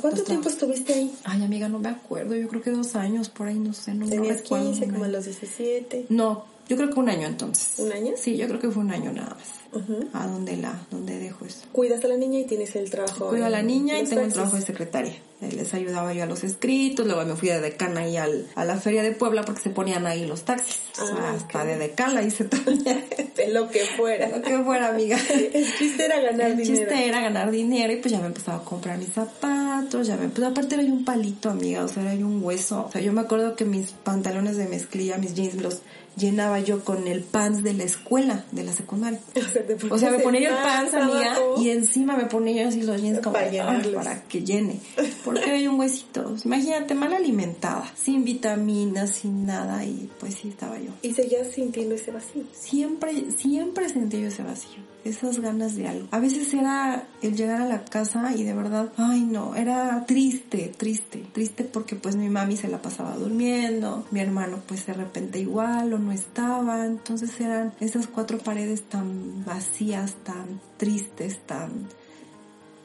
¿Cuánto tiempo estuviste ahí?
Ay, amiga, no me acuerdo. Yo creo que dos años por ahí, no sé, no, no
Tenías
recuerdo.
15,
un
como a los 17.
No, yo creo que un año entonces.
¿Un año?
Sí, yo creo que fue un año nada más.
Ujú.
¿A dónde la, dónde dejo eso?
Cuidas a la niña y tienes el trabajo.
Cuido a la niña y tengo
taxis.
trabajo de secretaria. Eh, Les ayudaba yo a los escritos, luego me fui de decán ahí al, a la feria de Puebla porque se ponían ahí los taxis. O sea,
Ah,
hasta de decán la hice también.
De lo que fuera.
Lo que fuera, amiga.
El chiste era ganar
El
dinero.
chiste era ganar dinero y pues ya me empezaba a comprar mis zapatos, ya me pues aparte era un palito, amiga, o sea, era un hueso. O sea, yo me acuerdo que mis pantalones de mezclilla, mis jeans, los llenaba yo con el pants de la escuela, de la secundaria.
O sea, te
O sea, me ponía
el
el pants, amiga,
abajo.
y encima me ponía yo así los jeans como
Para.
"Ay, para que llene. Porque yo un huesito. Imagínate, mal alimentada, sin vitaminas, sin nada, y pues sí estaba yo.
Y seguías sintiendo ese vacío.
Siempre, siempre sentí yo ese vacío, esas ganas de algo. A veces era el llegar a la casa y de verdad, ay no, era triste, triste, triste porque pues mi mami se la pasaba durmiendo, mi hermano pues de repente igual o no estaba, entonces eran esas cuatro paredes tan vacías, tan tristes, tan,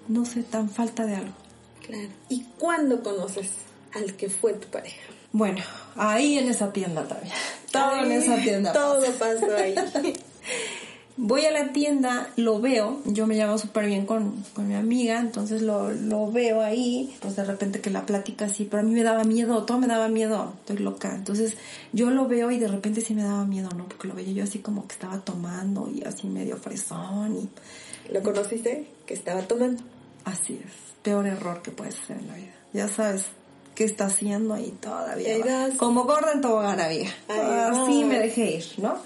no sé, tan falta de algo.
Claro. ¿Y cuándo conoces al que fue tu pareja?
Bueno, ahí en esa tienda también. Todo en esa tienda.
Todo pasó ahí.
Voy a la tienda, lo veo, yo me llevo súper bien con, con mi amiga, entonces lo, lo veo ahí, pues de repente que la plática así, pero a mí me daba miedo, todo me daba miedo, estoy loca. Entonces yo lo veo y de repente sí me daba miedo, ¿no? Porque lo veía yo así como que estaba tomando y así medio fresón y
¿Lo conociste? Que estaba tomando.
así es, peor error que puedes hacer en la vida. Ya sabes qué está haciendo ahí todavía. Como gorda en tobogán, amiga. Así me dejé ir, ¿no?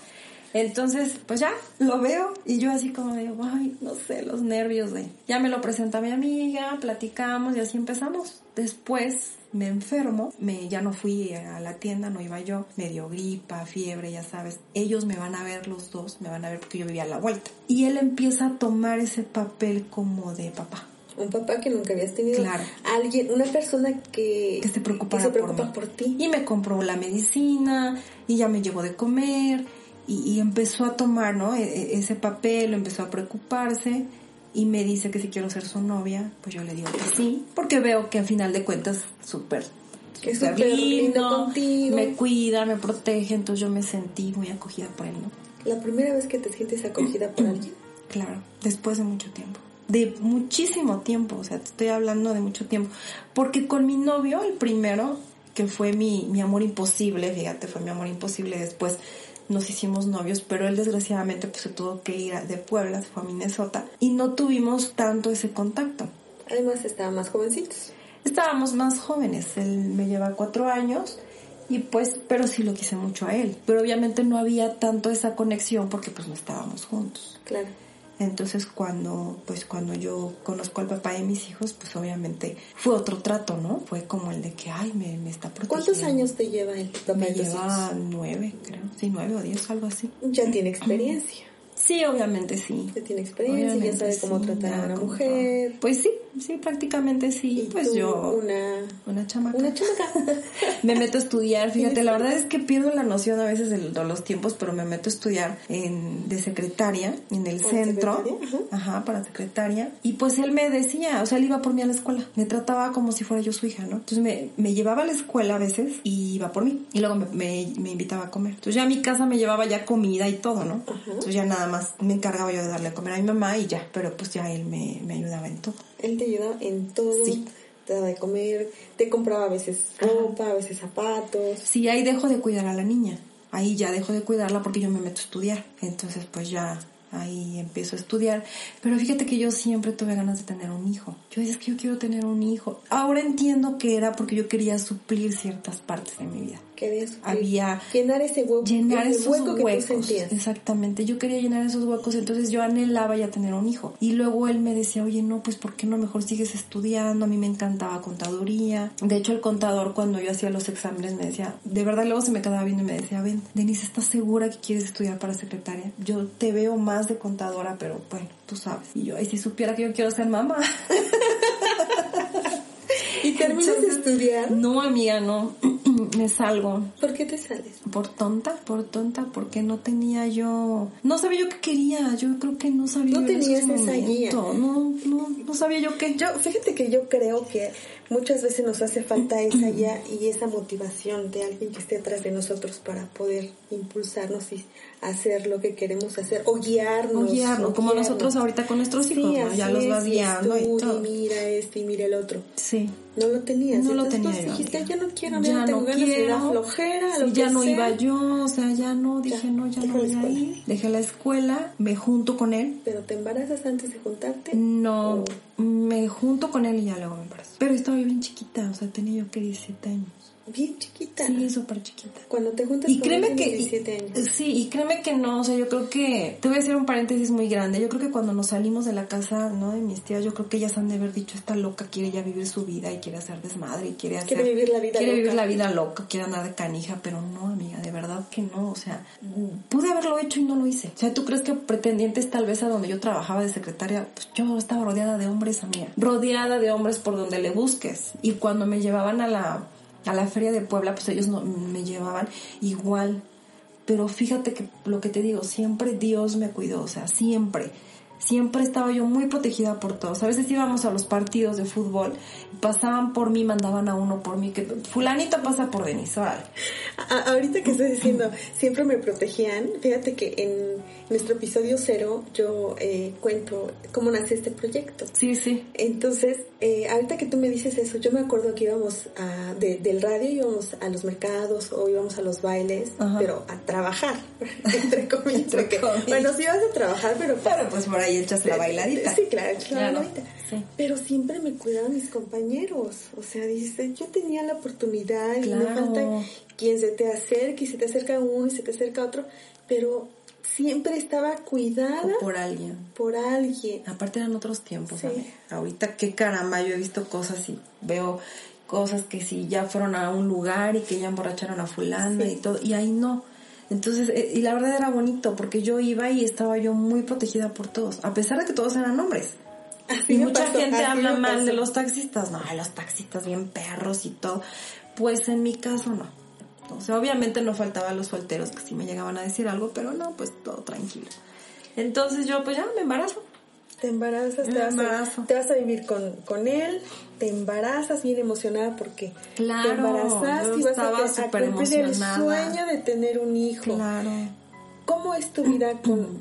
Entonces, pues ya, lo veo y yo así como digo, ay, no sé, los nervios de... Ya me lo presenta mi amiga, platicamos y así empezamos. Después me enfermo, me, ya no fui a la tienda, no iba yo, me dio gripa, fiebre, ya sabes. Ellos me van a ver los dos, me van a ver porque yo vivía a la vuelta. Y él empieza a tomar ese papel como de papá.
un papá que nunca habías tenido.
Claro.
Alguien, una persona que,
que se
que se preocupa
por,
por, ti.
Y me compró la medicina y ya me llevó de comer y, y empezó a tomar, ¿no? E- e- ese papel, empezó a preocuparse y me dice que si quiero ser su novia, pues yo le digo que sí, porque veo que al final de cuentas súper
Que es
súper
lindo contigo.
me cuida, me protege, entonces yo me sentí muy acogida por él, ¿no?
La primera vez que te sientes acogida por alguien.
Claro, después de mucho tiempo. De muchísimo tiempo, o sea, te estoy hablando de mucho tiempo. Porque con mi novio, el primero, que fue mi, mi amor imposible, fíjate, fue mi amor imposible, después nos hicimos novios, pero él desgraciadamente pues se tuvo que ir de Puebla, se fue a Minnesota, y no tuvimos tanto ese contacto.
Además estaban más jovencitos.
Estábamos más jóvenes, él me lleva cuatro años, y pues, pero sí lo quise mucho a él. Pero obviamente no había tanto esa conexión porque pues no estábamos juntos.
Claro.
Entonces cuando, pues cuando yo conozco al papá de mis hijos, pues obviamente fue otro trato, ¿no? Fue como el de que, ay, me, me está protegiendo.
¿Cuántos años te lleva el papá
Me
de tus
lleva nueve, creo. Sí, nueve o diez, algo así.
Ya tiene experiencia.
Sí, obviamente sí.
Ya tiene experiencia, ya sabe cómo
sí,
tratar a una mujer.
Pues sí, sí, prácticamente sí.
Y
pues
tú,
yo,
Una,
una chamaca.
una chamaca.
me meto a estudiar, fíjate, la verdad es que pierdo la noción a veces de, los tiempos, pero me meto a estudiar en, de secretaria en el
¿Para
centro,
secretaria?
ajá. para secretaria, y pues él me decía, o sea, él iba por mí a la escuela, me trataba como si fuera yo su hija, ¿no? Entonces me, me llevaba a la escuela a veces y iba por mí, y luego me, me, me invitaba a comer. Entonces ya a mi casa me llevaba ya comida y todo, ¿no? Entonces ya nada más me encargaba yo de darle a comer a mi mamá y ya, pero pues ya él me, me ayudaba en todo.
Él te ayudaba en todo.
Sí.
Te daba de comer, te compraba a veces ropa, a veces zapatos.
Sí, ahí dejo de cuidar a la niña. Ahí ya dejo de cuidarla porque yo me meto a estudiar. Entonces, pues ya ahí empiezo a estudiar. Pero fíjate que yo siempre tuve ganas de tener un hijo. Yo decía, es que yo quiero tener un hijo. Ahora entiendo que era porque yo quería suplir ciertas partes de mi vida.
Suplir-
Había
llenar ese hueco,
llenar
ese
esos
hueco que
huecos.
tú sentías.
Exactamente, yo quería llenar esos huecos, entonces yo anhelaba ya tener un hijo. Y luego él me decía, oye, no, pues ¿por qué no mejor sigues estudiando? A mí me encantaba contaduría. De hecho, el contador cuando yo hacía los exámenes me decía, de verdad luego se me quedaba viendo y me decía, ven, Denise, ¿estás segura que quieres estudiar para secretaria? Yo te veo más de contadora, pero bueno, tú sabes. Y yo, ay, si supiera que yo quiero ser mamá.
¿Y terminas de estudiar?
No, amiga, no. Me salgo.
¿Por qué te sales?
Por tonta, por tonta, porque no tenía yo, no sabía yo qué quería, yo creo que no sabía
No
yo en
tenías esa guía.
No, no, no sabía yo qué.
Yo, fíjate que yo creo que muchas veces nos hace falta esa guía y esa motivación de alguien que esté atrás de nosotros para poder impulsarnos y hacer lo que queremos hacer o guiarnos.
O guiarnos,
o
como
guiarnos.
nosotros ahorita con nuestros
Sí,
hijos, ¿no? Ya los vas
y
guiando y
estudia,
todo.
mira este y mira el otro.
Sí.
No lo tenías.
No lo
Entonces,
tenía
pues,
yo.
dijiste, ya no quiero,
ya
no tengo
no quiero.
flojera,
Sí,
lo
ya
que
no
sea.
iba yo, o sea, ya no, dije,
Ya,
no, ya no voy a ir. Dejé la escuela, me junto con él.
Pero te embarazas antes de juntarte.
No,
Oh.
me junto con él y ya luego me embarazo. Pero estaba bien chiquita, o sea, tenía yo que 17 años.
Bien chiquita.
Sí, súper chiquita.
Cuando te juntas
Y
con
créeme que...
de 17 años.
Sí, y créeme que no, o sea, yo creo que... Te voy a hacer un paréntesis muy grande. Yo creo que cuando nos salimos de la casa, ¿no? De mis tías, yo creo que ellas han de haber dicho, esta loca quiere ya vivir su vida y quiere hacer desmadre y quiere hacer...
Quiere vivir la vida
Quiere
loca.
vivir la vida loca, quiere andar de canija, pero no, amiga, de verdad que no, o sea... Pude haberlo hecho y no lo hice. O sea, ¿tú crees que pretendientes tal vez a donde yo trabajaba de secretaria, pues yo estaba rodeada de hombres, amiga. Rodeada de hombres por donde le busques. Y cuando me llevaban a la a la feria de Puebla, pues ellos no, me llevaban igual. Pero fíjate que lo que te digo, siempre Dios me cuidó, o sea, siempre. Siempre estaba yo muy protegida por todos. A veces íbamos a los partidos de fútbol, pasaban por mí, mandaban a uno por mí, que fulanito pasa por Denise, órale.
A- ahorita que estás diciendo, siempre me protegían. Fíjate que en nuestro episodio cero yo eh, cuento cómo nace este proyecto.
Sí, sí.
Entonces, eh, ahorita que tú me dices eso, yo me acuerdo que íbamos a, de- del radio, íbamos a los mercados o íbamos a los bailes,
Ajá.
pero a trabajar, entre comillas.
Entre
porque,
comillas.
Bueno, sí ibas a trabajar, pero...
Pero pues por ahí echas la bailadita.
Sí, claro, echas la
Claro,
bailadita.
sí.
Pero siempre me cuidaban mis compañeros. O sea, dice, yo tenía la oportunidad y no falta quien se te acerque y se te acerca uno y se te acerca otro, pero siempre estaba cuidada
O por alguien.
por alguien.
Aparte eran otros tiempos,
Sí.
Ahorita qué caramba, yo he visto cosas y veo cosas que si ya fueron a un lugar y que ya emborracharon a fulana
Sí.
y todo, y ahí no. Entonces, eh, y la verdad era bonito porque yo iba y estaba yo muy protegida por todos, a pesar de que todos eran hombres.
Así
y mucha
pasó,
gente habla mal de los taxistas. No, los taxistas bien perros y todo. Pues en mi caso no. O sea, obviamente no faltaban los solteros que sí me llegaban a decir algo, pero no, pues todo tranquilo. Entonces yo pues ya me embarazo.
Te embarazas, te vas. A, te vas a vivir con, con él, te embarazas bien emocionada porque
Claro,
te embarazaste y vas a, a cumplir el sueño de tener un hijo.
Claro.
¿Cómo es tu vida con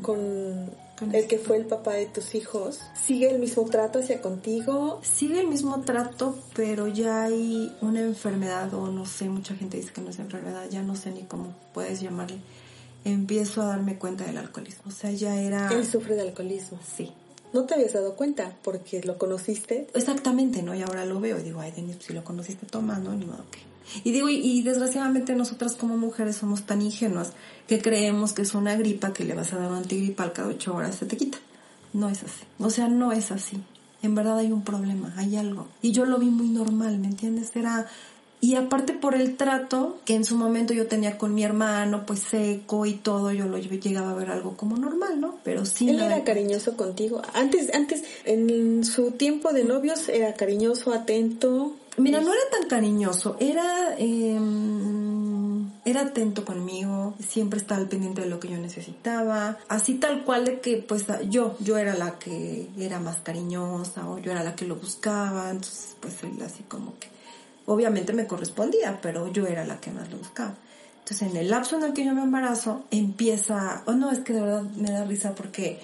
Con el que fue el papá de tus hijos? ¿Sigue el mismo trato hacia contigo?
Sigue el mismo trato, pero ya hay una enfermedad, o no sé, mucha gente dice que no es enfermedad, ya no sé ni cómo puedes llamarle. Empiezo a darme cuenta del alcoholismo. O sea, ya era...
Él sufre de alcoholismo.
Sí.
¿No te habías dado cuenta porque lo conociste?
Exactamente, ¿no? Y ahora lo veo y digo, ay, Denis, si lo conociste tomando, ni modo que... Y digo, y, y desgraciadamente nosotras como mujeres somos tan ingenuas que creemos que es una gripa que le vas a dar un antigripal cada ocho horas, se te quita. No es así. O sea, no es así. En verdad hay un problema, hay algo. Y yo lo vi muy normal, ¿me entiendes? Era... Y aparte por el trato que en su momento yo tenía con mi hermano, pues seco y todo, yo lo llegaba a ver algo como normal, ¿no? Pero sí...
Él
nada
era cariñoso contigo. Antes, antes, en su tiempo de novios, era cariñoso, atento.
Mira, no era tan cariñoso, era eh, era atento conmigo, siempre estaba al pendiente de lo que yo necesitaba, así tal cual de que pues yo, yo era la que era más cariñosa o yo era la que lo buscaba, entonces pues él así como que obviamente me correspondía, pero yo era la que más lo buscaba. Entonces en el lapso en el que yo me embarazo empieza, oh no, es que de verdad me da risa porque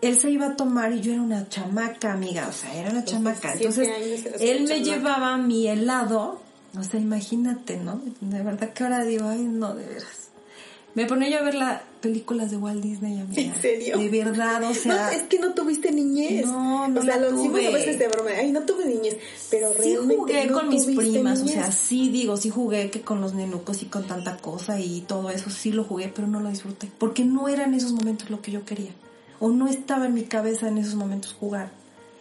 él se iba a tomar y yo era una chamaca, amiga, o sea, era una chamaca.
17
Entonces, él me llevaba mi helado, o sea, imagínate, ¿no? De verdad que ahora digo, ay, no, de veras. Me ponía yo a ver las películas de Walt Disney, amiga.
¿En serio?
De verdad, o sea...
no, es que no tuviste niñez.
No, no
O sea, lo decimos a veces de broma. Ay, no tuve niñez. Pero
sí
realmente
jugué
no
con mis primas, o
niñez.
sea, sí digo, sí jugué que con los nenucos y con tanta cosa y todo eso, sí lo jugué, pero no lo disfruté. Porque no era en esos momentos lo que yo quería. O no estaba en mi cabeza en esos momentos jugar.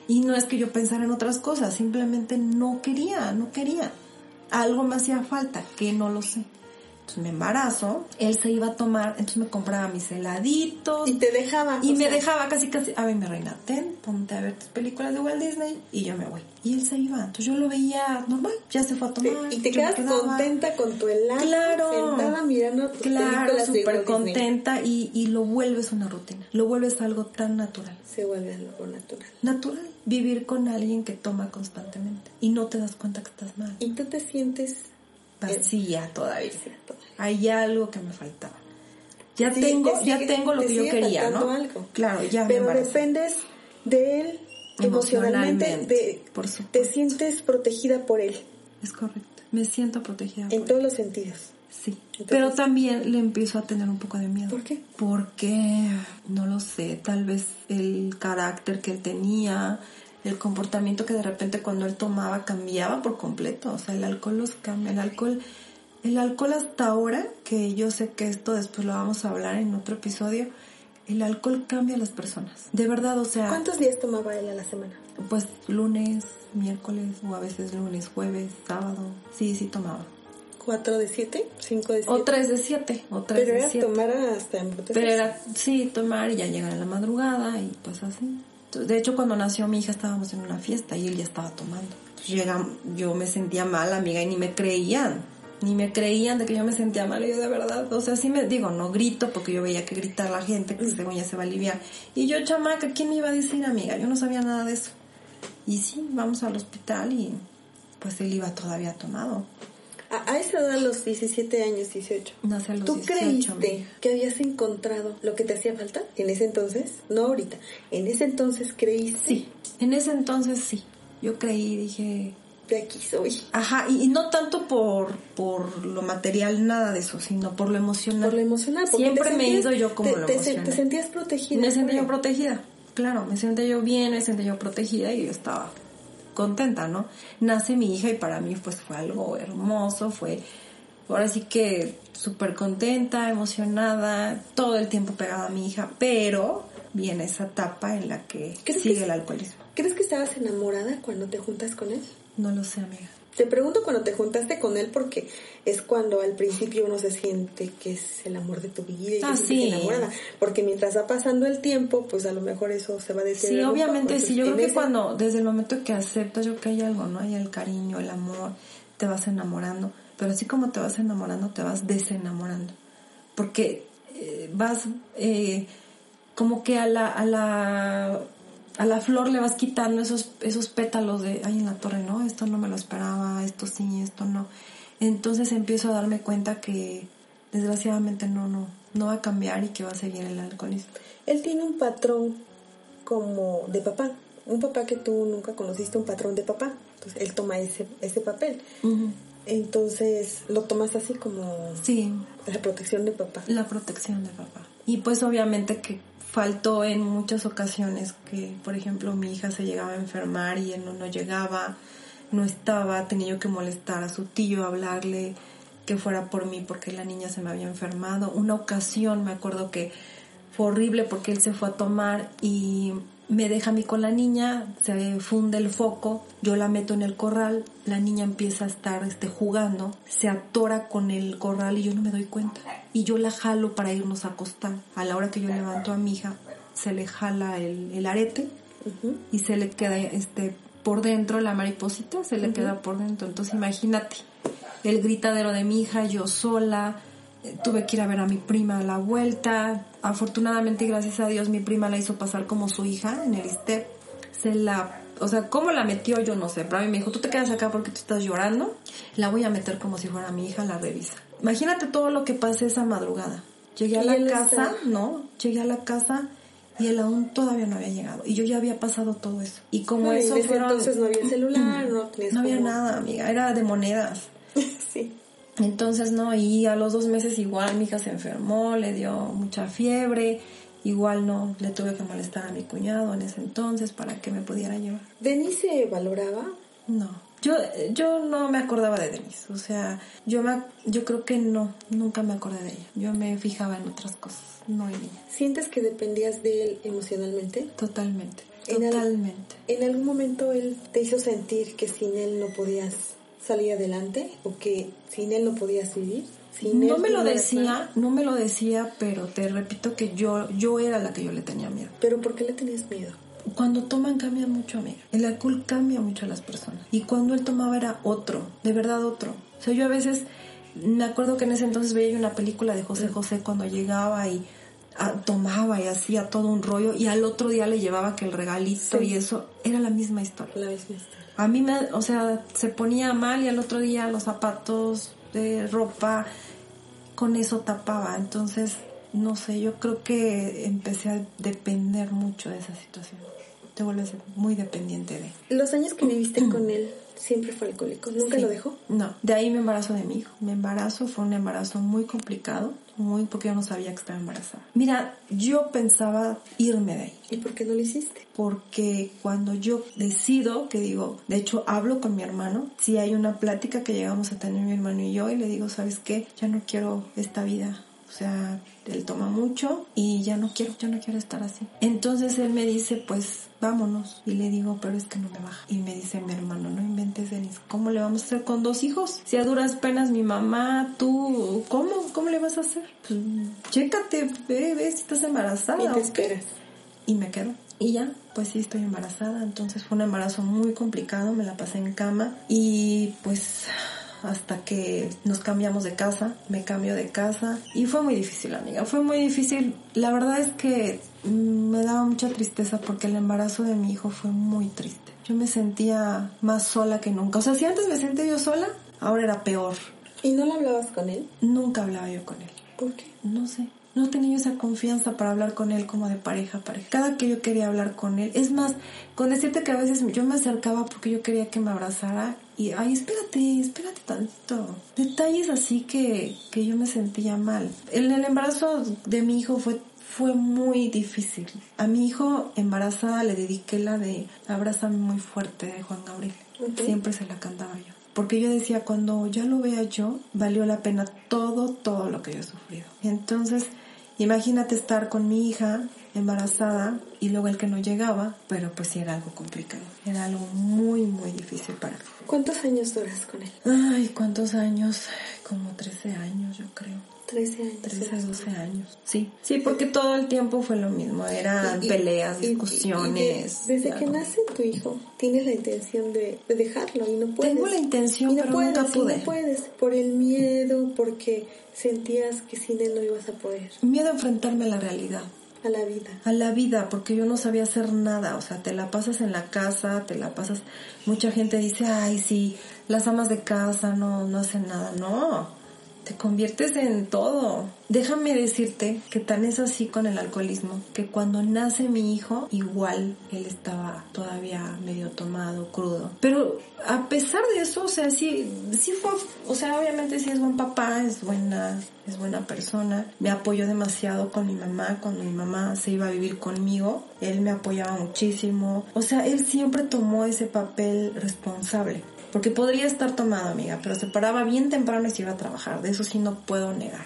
Y no es que yo pensara en otras cosas, simplemente no quería, no quería. Algo me hacía falta, que no lo sé. Entonces me embarazo, él se iba a tomar, entonces me compraba mis heladitos.
Y te dejaba.
Y me
sea,
dejaba casi casi, a ver mi reina, ten, ponte a ver tus películas de Walt Disney y yo me voy. Y él se iba, entonces yo lo veía normal, ya se fue a tomar.
y te quedas contenta con tu helado.
Claro.
Sentada mirando tus
Claro, súper contenta y, y lo vuelves una rutina, lo vuelves algo tan natural.
Se vuelve algo natural.
Natural, vivir con alguien que toma constantemente y no te das cuenta que estás mal.
Y tú te sientes
Vacía todavía.
Cierto.
Hay algo que me faltaba. Ya
Sí,
tengo,
te
ya tengo lo que yo quería, ¿no?
algo.
Claro, ya me
Pero
embaracé.
dependes de él emocionalmente.
Emocionalmente,
De,
por
te sientes protegida por él
Es correcto. Me siento protegida.
en
por
todos los sentidos.
Sí.
Entonces-
Pero también le empiezo a tener un poco de miedo.
¿Por qué?
Porque, no lo sé, tal vez el carácter que él tenía, el comportamiento que de repente cuando él tomaba cambiaba por completo. O sea, el alcohol los cambia. El alcohol, el alcohol hasta ahora, que yo sé que esto después lo vamos a hablar en otro episodio, el alcohol cambia a las personas. De verdad, o sea,
¿Cuántos días tomaba él a la semana?
pues lunes, miércoles o a veces lunes, jueves, sábado. Sí, sí tomaba.
¿Cuatro de siete? ¿Cinco de siete?
O tres de siete, o tres
Pero
de
era
siete.
tomar hasta en
Pero era, sí, tomar y ya llegar en la madrugada y pues así. De hecho, cuando nació mi hija estábamos en una fiesta y él ya estaba tomando. Llega, yo me sentía mal, amiga, y ni me creían. Ni me creían de que yo me sentía mal. Y yo de verdad, o sea, sí me digo, no grito porque yo veía que grita la gente, que según ya se va a aliviar. Y yo, chamaca, ¿quién me iba a decir, amiga? Yo no sabía nada de eso. Y sí, vamos al hospital y pues él iba todavía tomado.
A, a esa edad, a los 17 años, 18.
Nace a los
¿Tú
18,
creíste
amiga.
que habías encontrado lo que te hacía falta en ese entonces? No ahorita. En ese entonces creíste.
Sí, en ese entonces sí. Yo creí, dije,
De aquí soy.
Ajá, y, y no tanto por, por lo material, nada de eso, sino por lo emocional.
Por lo emocional. porque
Siempre me he ido yo como
te,
lo
te,
emocional.
te sentías protegida.
Me sentía yo protegida, claro, me sentía yo bien, me sentía yo protegida y yo estaba contenta, ¿no? Nace mi hija y para mí pues fue algo hermoso, fue ahora sí que súper contenta, emocionada, todo el tiempo pegada a mi hija, pero viene esa etapa en la que
¿Crees
sigue
que-
el alcoholismo.
¿Crees que estabas enamorada cuando te juntas con él?
No lo sé, amiga.
Te pregunto cuando te juntaste con él porque es cuando al principio uno se siente que es el amor de tu vida y
ah,
sí. enamorada. Porque mientras va pasando el tiempo, pues a lo mejor eso se va a decir.
Sí, obviamente, sí. Yo creo que cuando, desde el momento que aceptas, yo creo que hay algo, ¿no? Hay el cariño, el amor, te vas enamorando. Pero así como te vas enamorando, te vas desenamorando. Porque eh, vas eh, como que a la, a la a la flor le vas quitando esos, esos pétalos de, ay, en la torre, no, esto no me lo esperaba, esto sí, esto no. Entonces empiezo a darme cuenta que desgraciadamente no, no, no va a cambiar y que va a seguir el alcoholismo.
Él tiene un patrón como de papá, un papá que tú nunca conociste, un patrón de papá. Entonces él toma ese, ese papel. Entonces lo tomas así como...
Sí.
La protección de papá.
La protección de papá. Y pues obviamente que faltó en muchas ocasiones que, por ejemplo, mi hija se llegaba a enfermar y él no, no llegaba, no estaba, tenía yo que molestar a su tío, hablarle que fuera por mí porque la niña se me había enfermado. Una ocasión me acuerdo que fue horrible porque él se fue a tomar y me deja a mí con la niña, se funde el foco, yo la meto en el corral, la niña empieza a estar este, jugando, se atora con el corral y yo no me doy cuenta. Y yo la jalo para irnos a acostar. A la hora que yo levanto a mi hija, se le jala el, arete y se le queda este, por dentro la mariposita, se le queda por dentro. Entonces imagínate, el gritadero de mi hija, yo sola, tuve que ir a ver a mi prima a la vuelta. Afortunadamente, gracias a Dios, mi prima la hizo pasar como su hija en el ISTEP. Se la, o sea, cómo la metió yo no sé, pero a mí me dijo, tú te quedas acá porque tú estás llorando, la voy a meter como si fuera mi hija, la revisa. Imagínate todo lo que pasé esa madrugada. Llegué a la casa, ¿no? Llegué a la casa y él aún todavía no había llegado. Y yo ya había pasado todo eso. Y como eso
entonces no había celular, no,
no había nada, amiga. Era de monedas.
sí.
Entonces, no, y a los dos meses igual mi hija se enfermó, le dio mucha fiebre, igual no, le tuve que molestar a mi cuñado en ese entonces para que me pudiera llevar.
¿Denise valoraba?
No, yo, yo no me acordaba de Denise, o sea, yo, me, yo creo que no, nunca me acordé de ella, yo me fijaba en otras cosas, no en ella.
¿Sientes que dependías de él emocionalmente?
Totalmente, totalmente.
¿En algún momento él te hizo sentir que sin él no podías salir adelante o que sin él no podías vivir?
no me lo decía, no me lo decía, pero te repito que yo, yo era la que yo le tenía miedo.
¿Pero por qué le tenías miedo?
Cuando toman cambia mucho, amiga. El alcohol cambia mucho a las personas. Y cuando él tomaba era otro, de verdad otro. O sea, yo a veces me acuerdo que en ese entonces veía una película de José José cuando llegaba y tomaba y hacía todo un rollo y al otro día le llevaba que el regalito y eso era la misma historia.
La misma historia
a mí me, o sea, se ponía mal y al otro día los zapatos de ropa con eso tapaba. Entonces, no sé, yo creo que empecé a depender mucho de esa situación. Te vuelves muy dependiente de.
Los años que viviste con él, siempre fue alcohólico. ¿Nunca lo dejó?
No, de ahí me embarazo de mi hijo. Mi embarazo fue un embarazo muy complicado, muy porque yo no sabía que estaba embarazada. Mira, yo pensaba irme de ahí.
¿Y por qué no lo hiciste?
Porque cuando yo decido, que digo, de hecho hablo con mi hermano, si hay una plática que llegamos a tener mi hermano y yo y le digo, ¿sabes qué? Ya no quiero esta vida o sea, él toma mucho y ya no quiero, yo no quiero estar así. Entonces él me dice, pues vámonos. Y le digo, pero es que no me baja. Y me dice mi hermano, no inventes, Denis, ¿cómo le vamos a hacer con dos hijos? Si a duras penas mi mamá, tú, ¿cómo? ¿Cómo le vas a hacer? Pues chécate, ve, ve si estás embarazada.
Y te esperas.
Y me quedo. Y ya, pues sí, estoy embarazada. Entonces fue un embarazo muy complicado, me la pasé en cama. Y pues hasta que nos cambiamos de casa, me cambio de casa y fue muy difícil, amiga, fue muy difícil. La verdad es que mm, daba mucha tristeza porque el embarazo de mi hijo fue muy triste. Yo me sentía más sola que nunca. O sea, si antes me sentía yo sola, ahora era peor.
¿Y no lo hablabas con él?
Nunca hablaba yo con él.
¿Por qué?
No sé no tenía esa confianza para hablar con él como de pareja pareja. Cada que yo quería hablar con él, es más, con decirte que a veces yo me acercaba porque yo quería que me abrazara y, ay, espérate, espérate tanto. Detalles así que, que yo me sentía mal. En el embarazo de mi hijo fue fue muy difícil. A mi hijo embarazada le dediqué la de Abrázame muy fuerte de Juan Gabriel. Siempre se la cantaba yo. Porque yo decía, cuando ya lo vea yo, valió la pena todo, todo lo que yo he sufrido. Entonces, Imagínate estar con mi hija embarazada y luego el que no llegaba, pero pues sí era algo complicado, era algo muy, muy difícil para mí.
¿Cuántos años duras con él?
Ay, ¿cuántos años? Como 13 años, yo creo.
13 años.
13, 12 años. Sí, sí, porque todo el tiempo fue lo mismo. Eran peleas, discusiones.
desde que nace tu hijo, tienes la intención de, dejarlo y no puedes.
Tengo la intención, pero nunca pude.
no puedes, por el miedo, porque sentías que sin él no ibas a poder.
Miedo a enfrentarme a la realidad.
A la vida.
A la vida, porque yo no sabía hacer nada. O sea, te la pasas en la casa, te la pasas. Mucha gente dice, ay, sí, las amas de casa no, no hacen nada. No te conviertes en todo. Déjame decirte que tan es así con el alcoholismo, que cuando nace mi hijo, igual él estaba todavía medio tomado, crudo. Pero a pesar de eso, o sea, sí, sí fue, o sea, obviamente sí es buen papá, es buena, es buena persona. Me apoyó demasiado con mi mamá, cuando mi mamá se iba a vivir conmigo, él me apoyaba muchísimo. O sea, él siempre tomó ese papel responsable. Porque podría estar tomado, amiga, pero se paraba bien temprano y se iba a trabajar. De eso sí no puedo negar.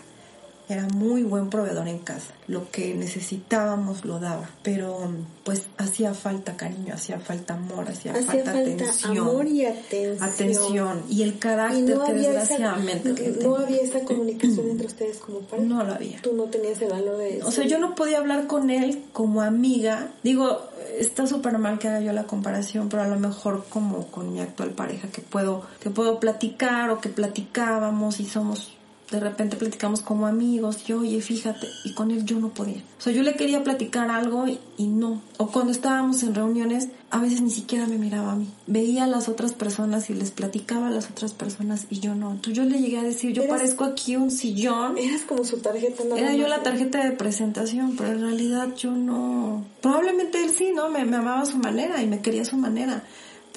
Era muy buen proveedor en casa. Lo que necesitábamos lo daba. Pero pues hacía falta cariño, hacía falta amor, hacía, falta, atención.
Amor y atención.
Atención. Y el carácter que desgraciadamente.
no, había esa comunicación entre ustedes como padres.
No lo había.
Tú no tenías el valor de eso.
O sea, yo no podía hablar con él como amiga. Digo, está súper mal que haga yo la comparación, pero a lo mejor como con mi actual pareja que puedo, que puedo platicar o que platicábamos y somos de repente platicamos como amigos y oye, fíjate, y con él yo no podía. O sea, yo le quería platicar algo y, no. O cuando estábamos en reuniones, a veces ni siquiera me miraba a mí. Veía a las otras personas y les platicaba a las otras personas y yo no. Entonces yo le llegué a decir, yo parezco aquí un sillón.
Eras como su tarjeta.
Era yo la tarjeta de presentación, pero en realidad yo no. Probablemente él sí, ¿no? Me, me amaba a su manera y me quería a su manera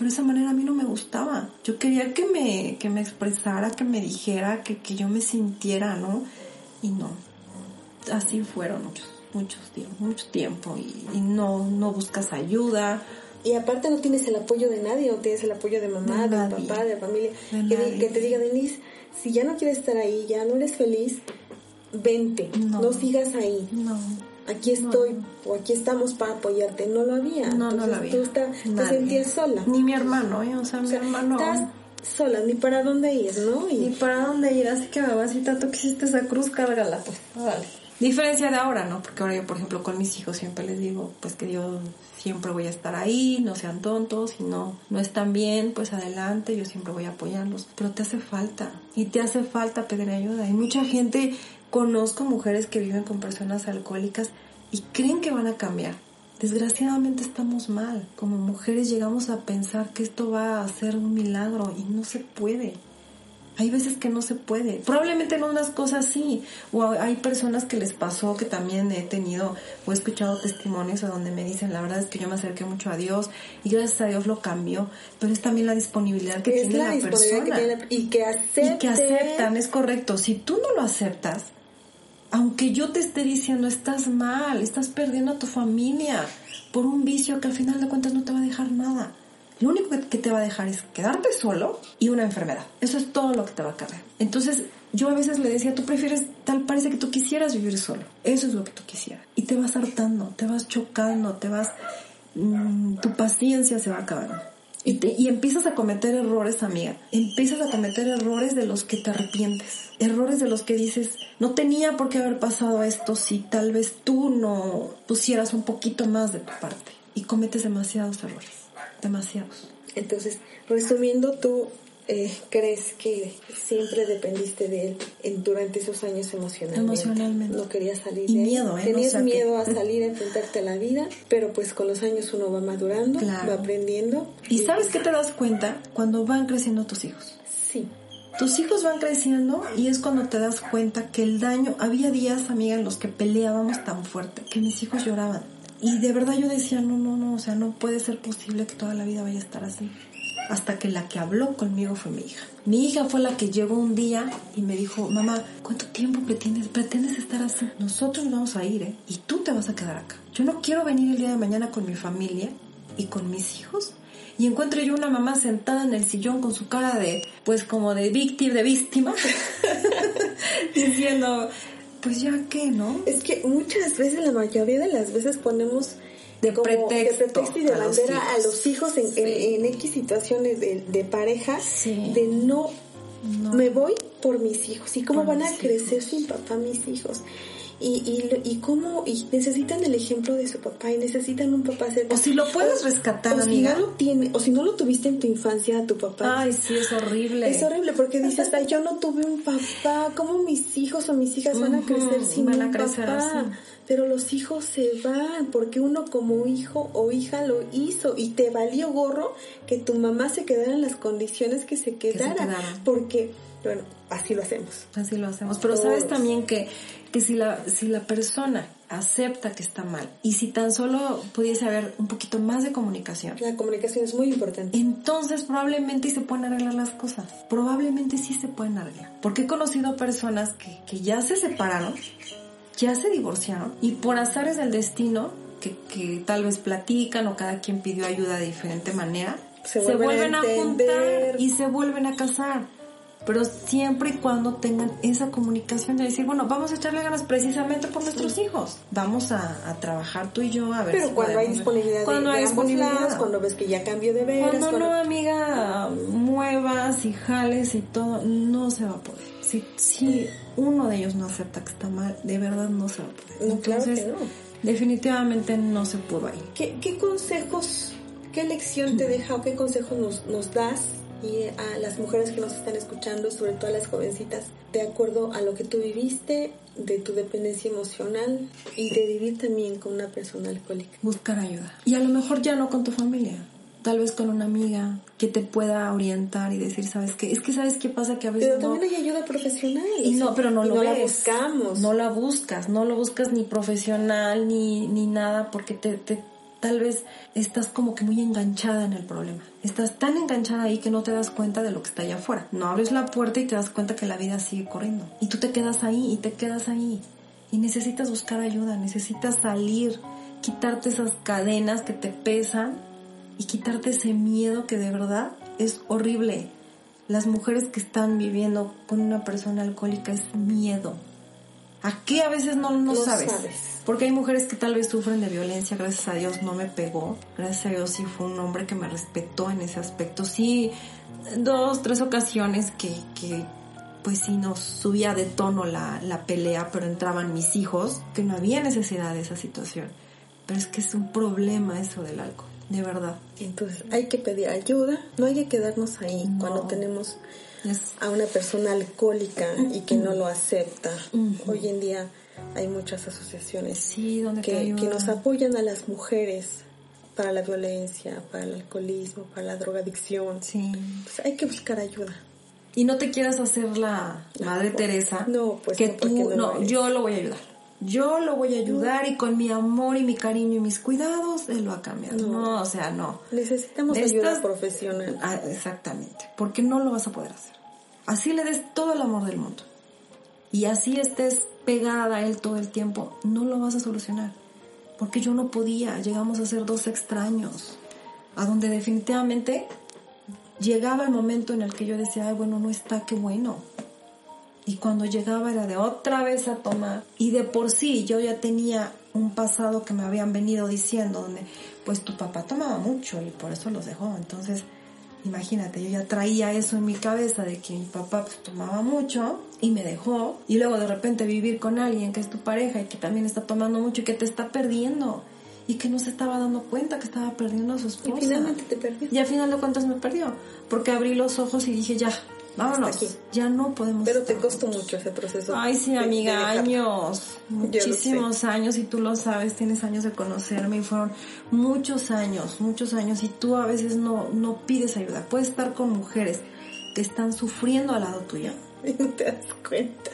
pero esa manera a mí no me gustaba. Yo quería que me, que me expresara, que me dijera, que, que yo me sintiera, ¿no? Y no. Así fueron muchos, muchos tiempos, mucho tiempo y, no, no buscas ayuda.
Y aparte no tienes el apoyo de nadie, no tienes el apoyo de mamá, de, papá, de familia, que, que, te diga, Denise, si ya no quieres estar ahí, ya no eres feliz, vente, no, no sigas ahí.
No
aquí estoy o aquí estamos para apoyarte. No lo había.
No, no lo había.
Tú te sentías sola.
Ni mi hermano, ¿eh? O sea, mi hermano.
Estás sola, ni para dónde ir, ¿no?
Ni para dónde ir. Así que, si tanto quisiste esa cruz, cárgala, pues. Vale. Diferencia de ahora, ¿no? Porque ahora yo, por ejemplo, con mis hijos siempre les digo, pues que yo siempre voy a estar ahí, no sean tontos, si no, no están bien, pues adelante, yo siempre voy a apoyarlos. Pero te hace falta, y te hace falta pedir ayuda. Hay mucha gente Conozco mujeres que viven con personas alcohólicas y creen que van a cambiar. Desgraciadamente estamos mal. Como mujeres llegamos a pensar que esto va a ser un milagro y no se puede. Hay veces que no se puede. Probablemente en unas cosas sí. O hay personas que les pasó que también he tenido o he escuchado testimonios donde me dicen, la verdad es que yo me acerqué mucho a Dios y gracias a Dios lo cambió. Pero es también la disponibilidad que tiene la, persona.
y que acepten.
Y que aceptan, es correcto. Si tú no lo aceptas, aunque yo te esté diciendo estás mal, estás perdiendo a tu familia por un vicio que al final de cuentas no te va a dejar nada. Lo único que te va a dejar es quedarte solo y una enfermedad. Eso es todo lo que te va a cargar. Entonces, yo a veces le decía, tú prefieres, tal parece que tú quisieras vivir solo. Eso es lo que tú quisieras. Y te vas hartando, te vas chocando, te vas... Mm, tu paciencia se va acabando. Y, empiezas a cometer errores, amiga. Empiezas a cometer errores de los que te arrepientes. Errores de los que dices, no tenía por qué haber pasado esto si tal vez tú no pusieras un poquito más de tu parte. Y cometes demasiados errores. Demasiados.
Entonces, resumiendo, tú eh, crees que siempre dependiste de él en, durante esos años emocionalmente.
Emocionalmente.
No querías salir
y
de
miedo,
¿eh? Tenías miedo a salir a enfrentarte a la vida, pero pues con los años uno va madurando, va aprendiendo.
¿Y, sabes qué te das cuenta? Cuando van creciendo tus hijos.
Sí.
Tus hijos van creciendo y es cuando te das cuenta que el daño, había días, amiga, en los que peleábamos tan fuerte, que mis hijos lloraban. Y de verdad yo decía, no, no, no, o sea, no puede ser posible que toda la vida vaya a estar así hasta que la que habló conmigo fue mi hija. Mi hija fue la que llegó un día y me dijo, mamá, ¿cuánto tiempo pretendes, pretendes estar así? Nosotros vamos a ir, ¿eh? Y tú te vas a quedar acá. Yo no quiero venir el día de mañana con mi familia y con mis hijos y encuentro yo una mamá sentada en el sillón con su cara de, pues como de víctima, de víctima, diciendo, pues ya qué, ¿no?
Es que muchas veces, la mayoría de las veces ponemos
de
como
pretexto,
de pretexto y de
a los
bandera a
hijos.
los hijos en,
Sí.
en- en X situaciones de, de pareja,
Sí.
de no,
No.
me voy por mis hijos. ¿Y cómo
Por
van a crecer
hijos.
sin papá mis hijos? Y, y, cómo, y necesitan el ejemplo de su papá y necesitan un papá cerca.
O si lo puedes rescatar,
o si no lo tiene, o si no lo tuviste en tu infancia a tu papá.
Ay, sí, es horrible.
Es horrible porque dices, ay, yo no tuve un papá, ¿cómo mis hijos o mis hijas van a crecer sin
van a
un
crecer
papá?
así.
Pero los hijos se van porque uno como hijo o hija lo hizo y te valió gorro que tu mamá se quedara en las condiciones que se quedara.
quedara.
Porque, bueno, así lo hacemos.
Así lo hacemos. Pero
Todos.
sabes también que, que si, la, si la persona acepta que está mal y si tan solo pudiese haber un poquito más de comunicación,
La comunicación es muy importante.
entonces probablemente se pueden arreglar las cosas. Probablemente sí se pueden arreglar. Porque he conocido personas que, que ya se separaron, ya se divorciaron y por azares del destino, que, que tal vez platican o cada quien pidió ayuda de diferente manera,
Se vuelven a
juntar y se vuelven a casar. Pero siempre y cuando tengan esa comunicación de decir, bueno, vamos a echarle ganas precisamente por nuestros hijos. Vamos a, a trabajar tú y yo a ver
Pero
si
cuando hay disponibilidad de,
cuando
de
hay
ambos
disponibilidad.
lados, cuando ves que ya cambió de veras,
Cuando
cuando-
no, amiga, muevas y jales y todo, no se va a poder. Si, si uno de ellos no acepta que está mal, de verdad no se va a poder.
No, claro que
Entonces,
no.
definitivamente no se pudo ahí.
¿Qué, qué consejos, qué lección te deja o qué consejos nos, nos das y a las mujeres que nos están escuchando, sobre todo a las jovencitas, de acuerdo a lo que tú viviste, de tu dependencia emocional y de vivir también con una persona alcohólica?
Buscar ayuda. Y a lo mejor ya no con tu familia. Tal vez con una amiga que te pueda orientar y decir, ¿sabes qué? Es que ¿sabes qué pasa? Que a veces
Pero
no...
también hay ayuda profesional.
Y no, pero no
y
lo
no la
ves.
buscamos.
No la buscas, no lo buscas ni profesional ni, ni nada porque te, te- tal vez estás como que muy enganchada en el problema. Estás tan enganchada ahí que no te das cuenta de lo que está allá afuera. No abres la puerta y te das cuenta que la vida sigue corriendo. Y tú te quedas ahí y te quedas ahí. Y necesitas buscar ayuda, necesitas salir, quitarte esas cadenas que te pesan y quitarte ese miedo que de verdad es horrible. Las mujeres que están viviendo con una persona alcohólica es miedo. ¿A qué a veces no, no,
No
sabes?
sabes.
Porque hay mujeres que tal vez sufren de violencia, gracias a Dios no me pegó, gracias a Dios sí fue un hombre que me respetó en ese aspecto. Sí, dos, tres ocasiones que, que pues sí nos subía de tono la, la pelea, pero entraban mis hijos, que no había necesidad de esa situación. Pero es que es un problema eso del alcohol, de verdad.
Entonces hay que pedir ayuda, no hay que quedarnos ahí
No.
cuando tenemos A una persona alcohólica y que no lo acepta. Hoy en día hay muchas asociaciones
sí, donde te
que, que nos apoyan a las mujeres para la violencia, para el alcoholismo, para la drogadicción.
Sí.
Pues hay que buscar ayuda.
Y no te quieras hacer la Madre Teresa.
No, pues
que
no,
tú,
no
no, yo lo voy a ayudar. Yo lo voy a ayudar y con mi amor y mi cariño y mis cuidados, él lo va a cambiar.
No.
No, o sea, no.
Necesitamos
Necesitas-
ayuda profesional.
Ah, exactamente. Porque no lo vas a poder hacer. Así le des todo el amor del mundo. Y así estés pegada a él todo el tiempo, no lo vas a solucionar. Porque yo no podía. Llegamos a ser dos extraños. A donde definitivamente llegaba el momento en el que yo decía, ay, bueno, no está, qué bueno. Y cuando llegaba era de otra vez a tomar. Y de por sí yo ya tenía un pasado que me habían venido diciendo, donde pues tu papá tomaba mucho y por eso los dejó. Entonces, imagínate, yo ya traía eso en mi cabeza de que mi papá pues, tomaba mucho y me dejó. Y luego de repente vivir con alguien que es tu pareja y que también está tomando mucho y que te está perdiendo. Y que no se estaba dando cuenta que estaba perdiendo a su
Y
esposa.
finalmente te perdió.
Y al final de cuentas me perdió. Porque abrí los ojos y dije, ya, vámonos.
Hasta aquí.
Ya no podemos.
Pero te costó mucho ese proceso.
Ay, sí, amiga, años, muchísimos años, y tú lo sabes, tienes años de conocerme, y fueron muchos años, muchos años, y tú a veces no, no pides ayuda. Puedes estar con mujeres que están sufriendo al lado tuyo,
Y no te das cuenta.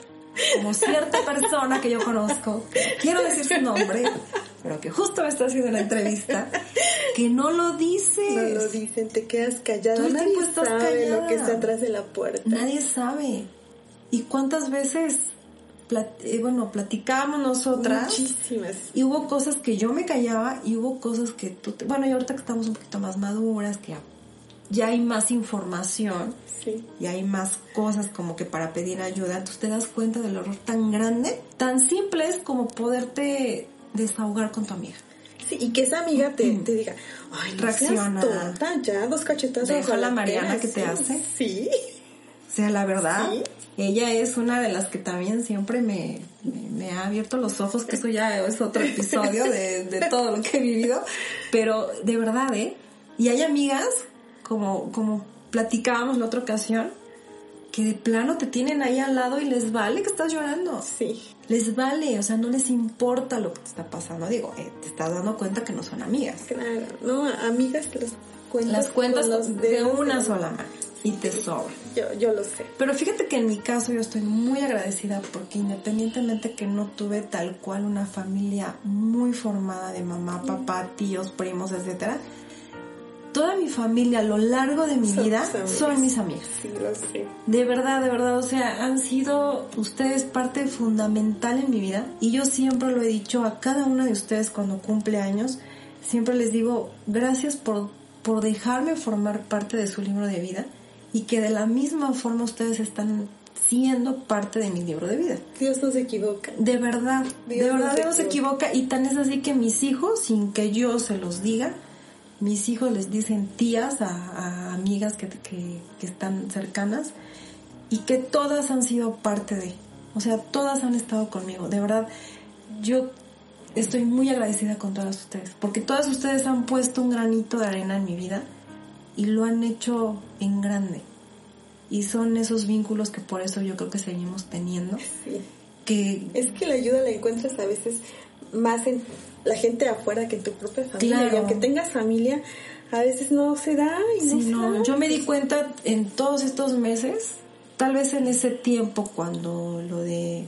como cierta persona que yo conozco, quiero decir su nombre, pero que justo me está haciendo la entrevista, que no lo dice.
No lo dicen, te quedas callada.
Todo el
Nadie
estás
sabe lo que está atrás de la puerta.
Nadie sabe. ¿Y cuántas veces, plat- eh, bueno, platicábamos nosotras?
Muchísimas.
Y hubo cosas que yo me callaba y hubo cosas que tú... te- bueno, y ahorita que estamos un poquito más maduras, que ya ya hay más información
Sí.
y hay más cosas como que para pedir ayuda, tú te das cuenta del error tan grande, tan simple es como poderte desahogar con tu amiga.
Sí, y que esa amiga te, te diga, ay, no
Reacciona.
seas tonta, ya, dos cachetazos.
Deja
a
la Mariana que te hace.
Sí.
O sea, la verdad,
Sí.
ella es una de las que también siempre me, me, me ha abierto los ojos, que eso ya es otro episodio de, de todo lo que he vivido, pero de verdad, ¿eh? Y hay amigas, como, como platicábamos la otra ocasión, que de plano te tienen ahí al lado y les vale que estás llorando.
Sí.
Les vale, o sea, no les importa lo que te está pasando. Digo, eh, te estás dando cuenta que no son amigas.
Claro. No, amigas te las cuentas.
Las cuentas
con los
de una sola mano y te sobra.
Yo, yo lo sé.
Pero fíjate que en mi caso yo estoy muy agradecida porque independientemente que no tuve tal cual una familia muy formada de mamá, papá, tíos, primos, etcétera, toda mi familia a lo largo de mi
Son
vida son mis amigas.
Sí, lo sé.
De verdad, de verdad, o sea, han sido ustedes parte fundamental en mi vida y yo siempre lo he dicho a cada una de ustedes cuando cumple años, siempre les digo gracias por, por dejarme formar parte de su libro de vida y que de la misma forma ustedes están siendo parte de mi libro de vida.
Dios no se equivoca.
De verdad,
Dios
de verdad Dios se equivoca y tan es así que mis hijos, sin que yo se los diga, mis hijos les dicen tías a, a amigas que, que, que están cercanas y que todas han sido parte de, o sea, todas han estado conmigo. De verdad, yo estoy muy agradecida con todas ustedes, porque todas ustedes han puesto un granito de arena en mi vida y lo han hecho en grande. Y son esos vínculos que por eso yo creo que seguimos teniendo,
Sí.
que
Es que la ayuda la encuentras a veces más en la gente de afuera que en tu propia familia.
Claro.
Y aunque tengas familia, a veces no se da y no
Sí,
se
no,
da.
yo me di cuenta en todos estos meses, tal vez en ese tiempo cuando lo de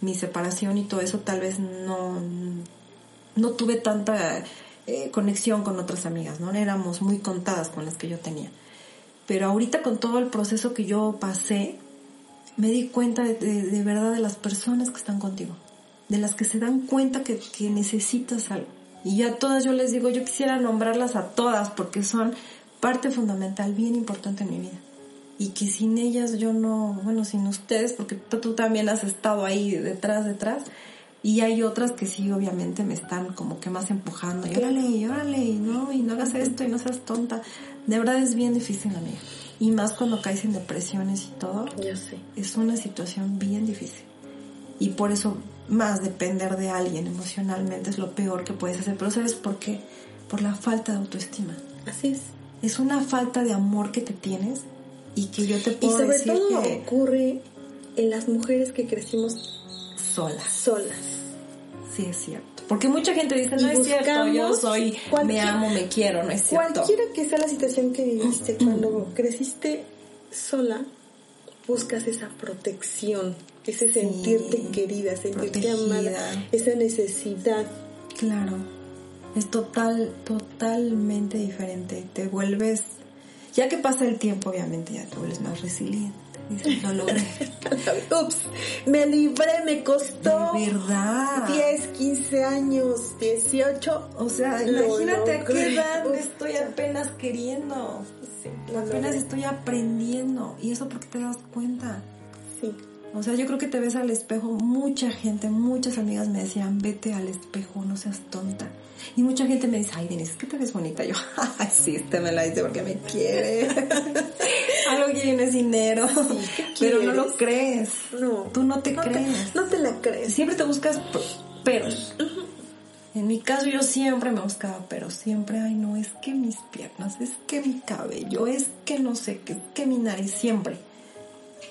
mi separación y todo eso, tal vez no, no tuve tanta eh, conexión con otras amigas, ¿no? Éramos muy contadas con las que yo tenía. Pero ahorita con todo el proceso que yo pasé, me di cuenta de, de- de verdad de las personas que están contigo, de las que se dan cuenta que, que necesitas algo. Y ya todas yo les digo, yo quisiera nombrarlas a todas porque son parte fundamental, bien importante en mi vida. Y que sin ellas yo no, bueno, sin ustedes, porque tú también has estado ahí detrás, detrás. Y hay otras que sí, obviamente, me están como que más empujando. Y órale, y órale, y no, y no hagas esto, y no seas tonta. De verdad es bien difícil, amiga. Y más cuando caes en depresiones y todo
Yo sé.
es una situación bien difícil. Y por eso más depender de alguien emocionalmente es lo peor que puedes hacer. Pero ¿sabes por qué? Por la falta de autoestima.
Así es.
Es una falta de amor que te tienes y que yo te
Y
puedo
sobre
decir
todo
que
ocurre en las mujeres que crecimos
solas.
solas.
Sí, es cierto. Porque mucha gente dice,
Y
no es cierto, yo soy, me amo, me quiero, no es cierto.
Cualquiera que sea la situación que viviste cuando creciste sola, buscas esa protección, ese sentirte querida, sentirte
protegida.
amada, esa necesidad.
Claro, es total, totalmente diferente. Te vuelves, ya que pasa el tiempo, obviamente ya te vuelves más resiliente. Dices, lo logré.
Ups, me libré, me costó
De verdad.
10, 15 años, 18.
O sea, imagínate a qué
logré.
edad me estoy apenas queriendo.
Sí, lo
Apenas
logré.
estoy aprendiendo. Y eso porque te das cuenta.
Sí.
O sea, yo creo que te ves al espejo. Mucha gente, muchas amigas me decían, vete al espejo, no seas tonta. Y mucha gente me dice, ay, Denise, es que te ves bonita. Yo, ay, sí, este me la dice porque me quiere. Algo que viene es dinero.
¿qué
Pero no lo crees.
No.
Tú no te
No te,
crees.
no te la crees.
Siempre te buscas peros. En mi caso yo siempre me buscaba peros. Siempre, ay, no, es que mis piernas, es que mi cabello, es que no sé, es que mi nariz, siempre.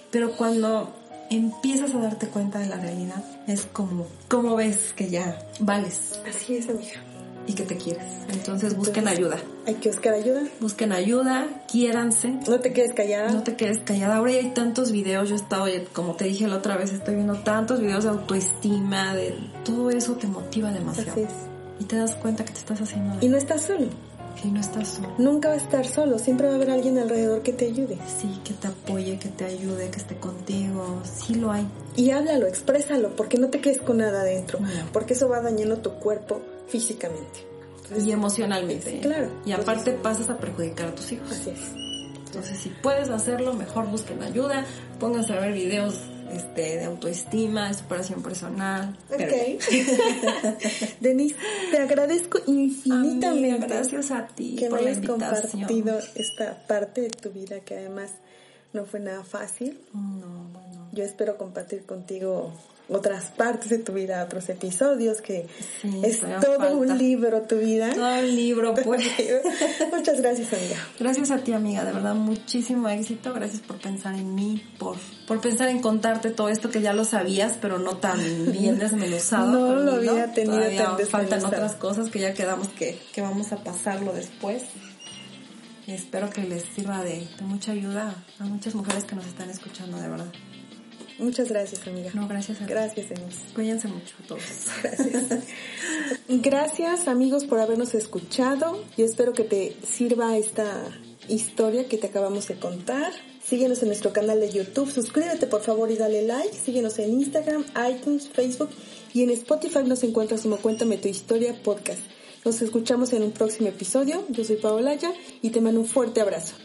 Pero cuando empiezas a darte cuenta de la realidad, es como, como ves que ya vales
Así es, amiga.
Y que te quieres. Entonces busquen ayuda.
Hay que buscar ayuda.
Busquen ayuda, quiéranse.
No te quedes callada.
No te quedes callada. Ahora ya hay tantos videos. Yo he estado, como te dije la otra vez, estoy viendo tantos videos de autoestima, de todo eso te motiva demasiado.
Así es.
Y te das cuenta que te estás haciendo
Y no estás solo.
Y no estás solo.
Nunca va a estar solo. Siempre va a haber alguien alrededor que te ayude.
Sí, que te apoye, que te ayude, que esté contigo. Sí lo hay.
Y háblalo, exprésalo, porque no te quedes con nada adentro.
No.
Porque eso va dañando tu cuerpo físicamente.
y emocionalmente.
Claro.
Y aparte pasas a perjudicar a tus hijos.
Así es.
Entonces, si puedes hacerlo, mejor busquen ayuda, pónganse a ver videos este, de autoestima, de superación personal.
Ok. Denise, te agradezco infinitamente.
Amiga, gracias a ti
que
por
me hayas compartido esta parte de tu vida que además no fue nada fácil.
No, bueno.
Yo espero compartir contigo otras partes de tu vida, otros episodios, que
Sí,
es todo
falta.
un libro tu vida.
Todo el libro, pues.
Muchas gracias, amiga.
Gracias a ti, amiga, de verdad, muchísimo éxito. Gracias por pensar en mí, por, por pensar en contarte todo esto que ya lo sabías, pero no tan bien desmenuzado.
No lo había tenido
Todavía
tan
Faltan otras cosas que ya quedamos que, que vamos a pasarlo después. Espero que les sirva de, de mucha ayuda a muchas mujeres que nos están escuchando, de verdad.
Muchas gracias, amiga.
No, gracias a ti.
Gracias, Denise.
Cuídense mucho a todos.
Gracias. Gracias amigos por habernos escuchado. Yo espero que te sirva esta historia que te acabamos de contar. Síguenos en nuestro canal de YouTube. Suscríbete por favor y dale like. Síguenos en Instagram, iTunes, Facebook y en Spotify nos encuentras como Cuéntame tu historia podcast. Nos escuchamos en un próximo episodio. Yo soy Paolaya y te mando un fuerte abrazo.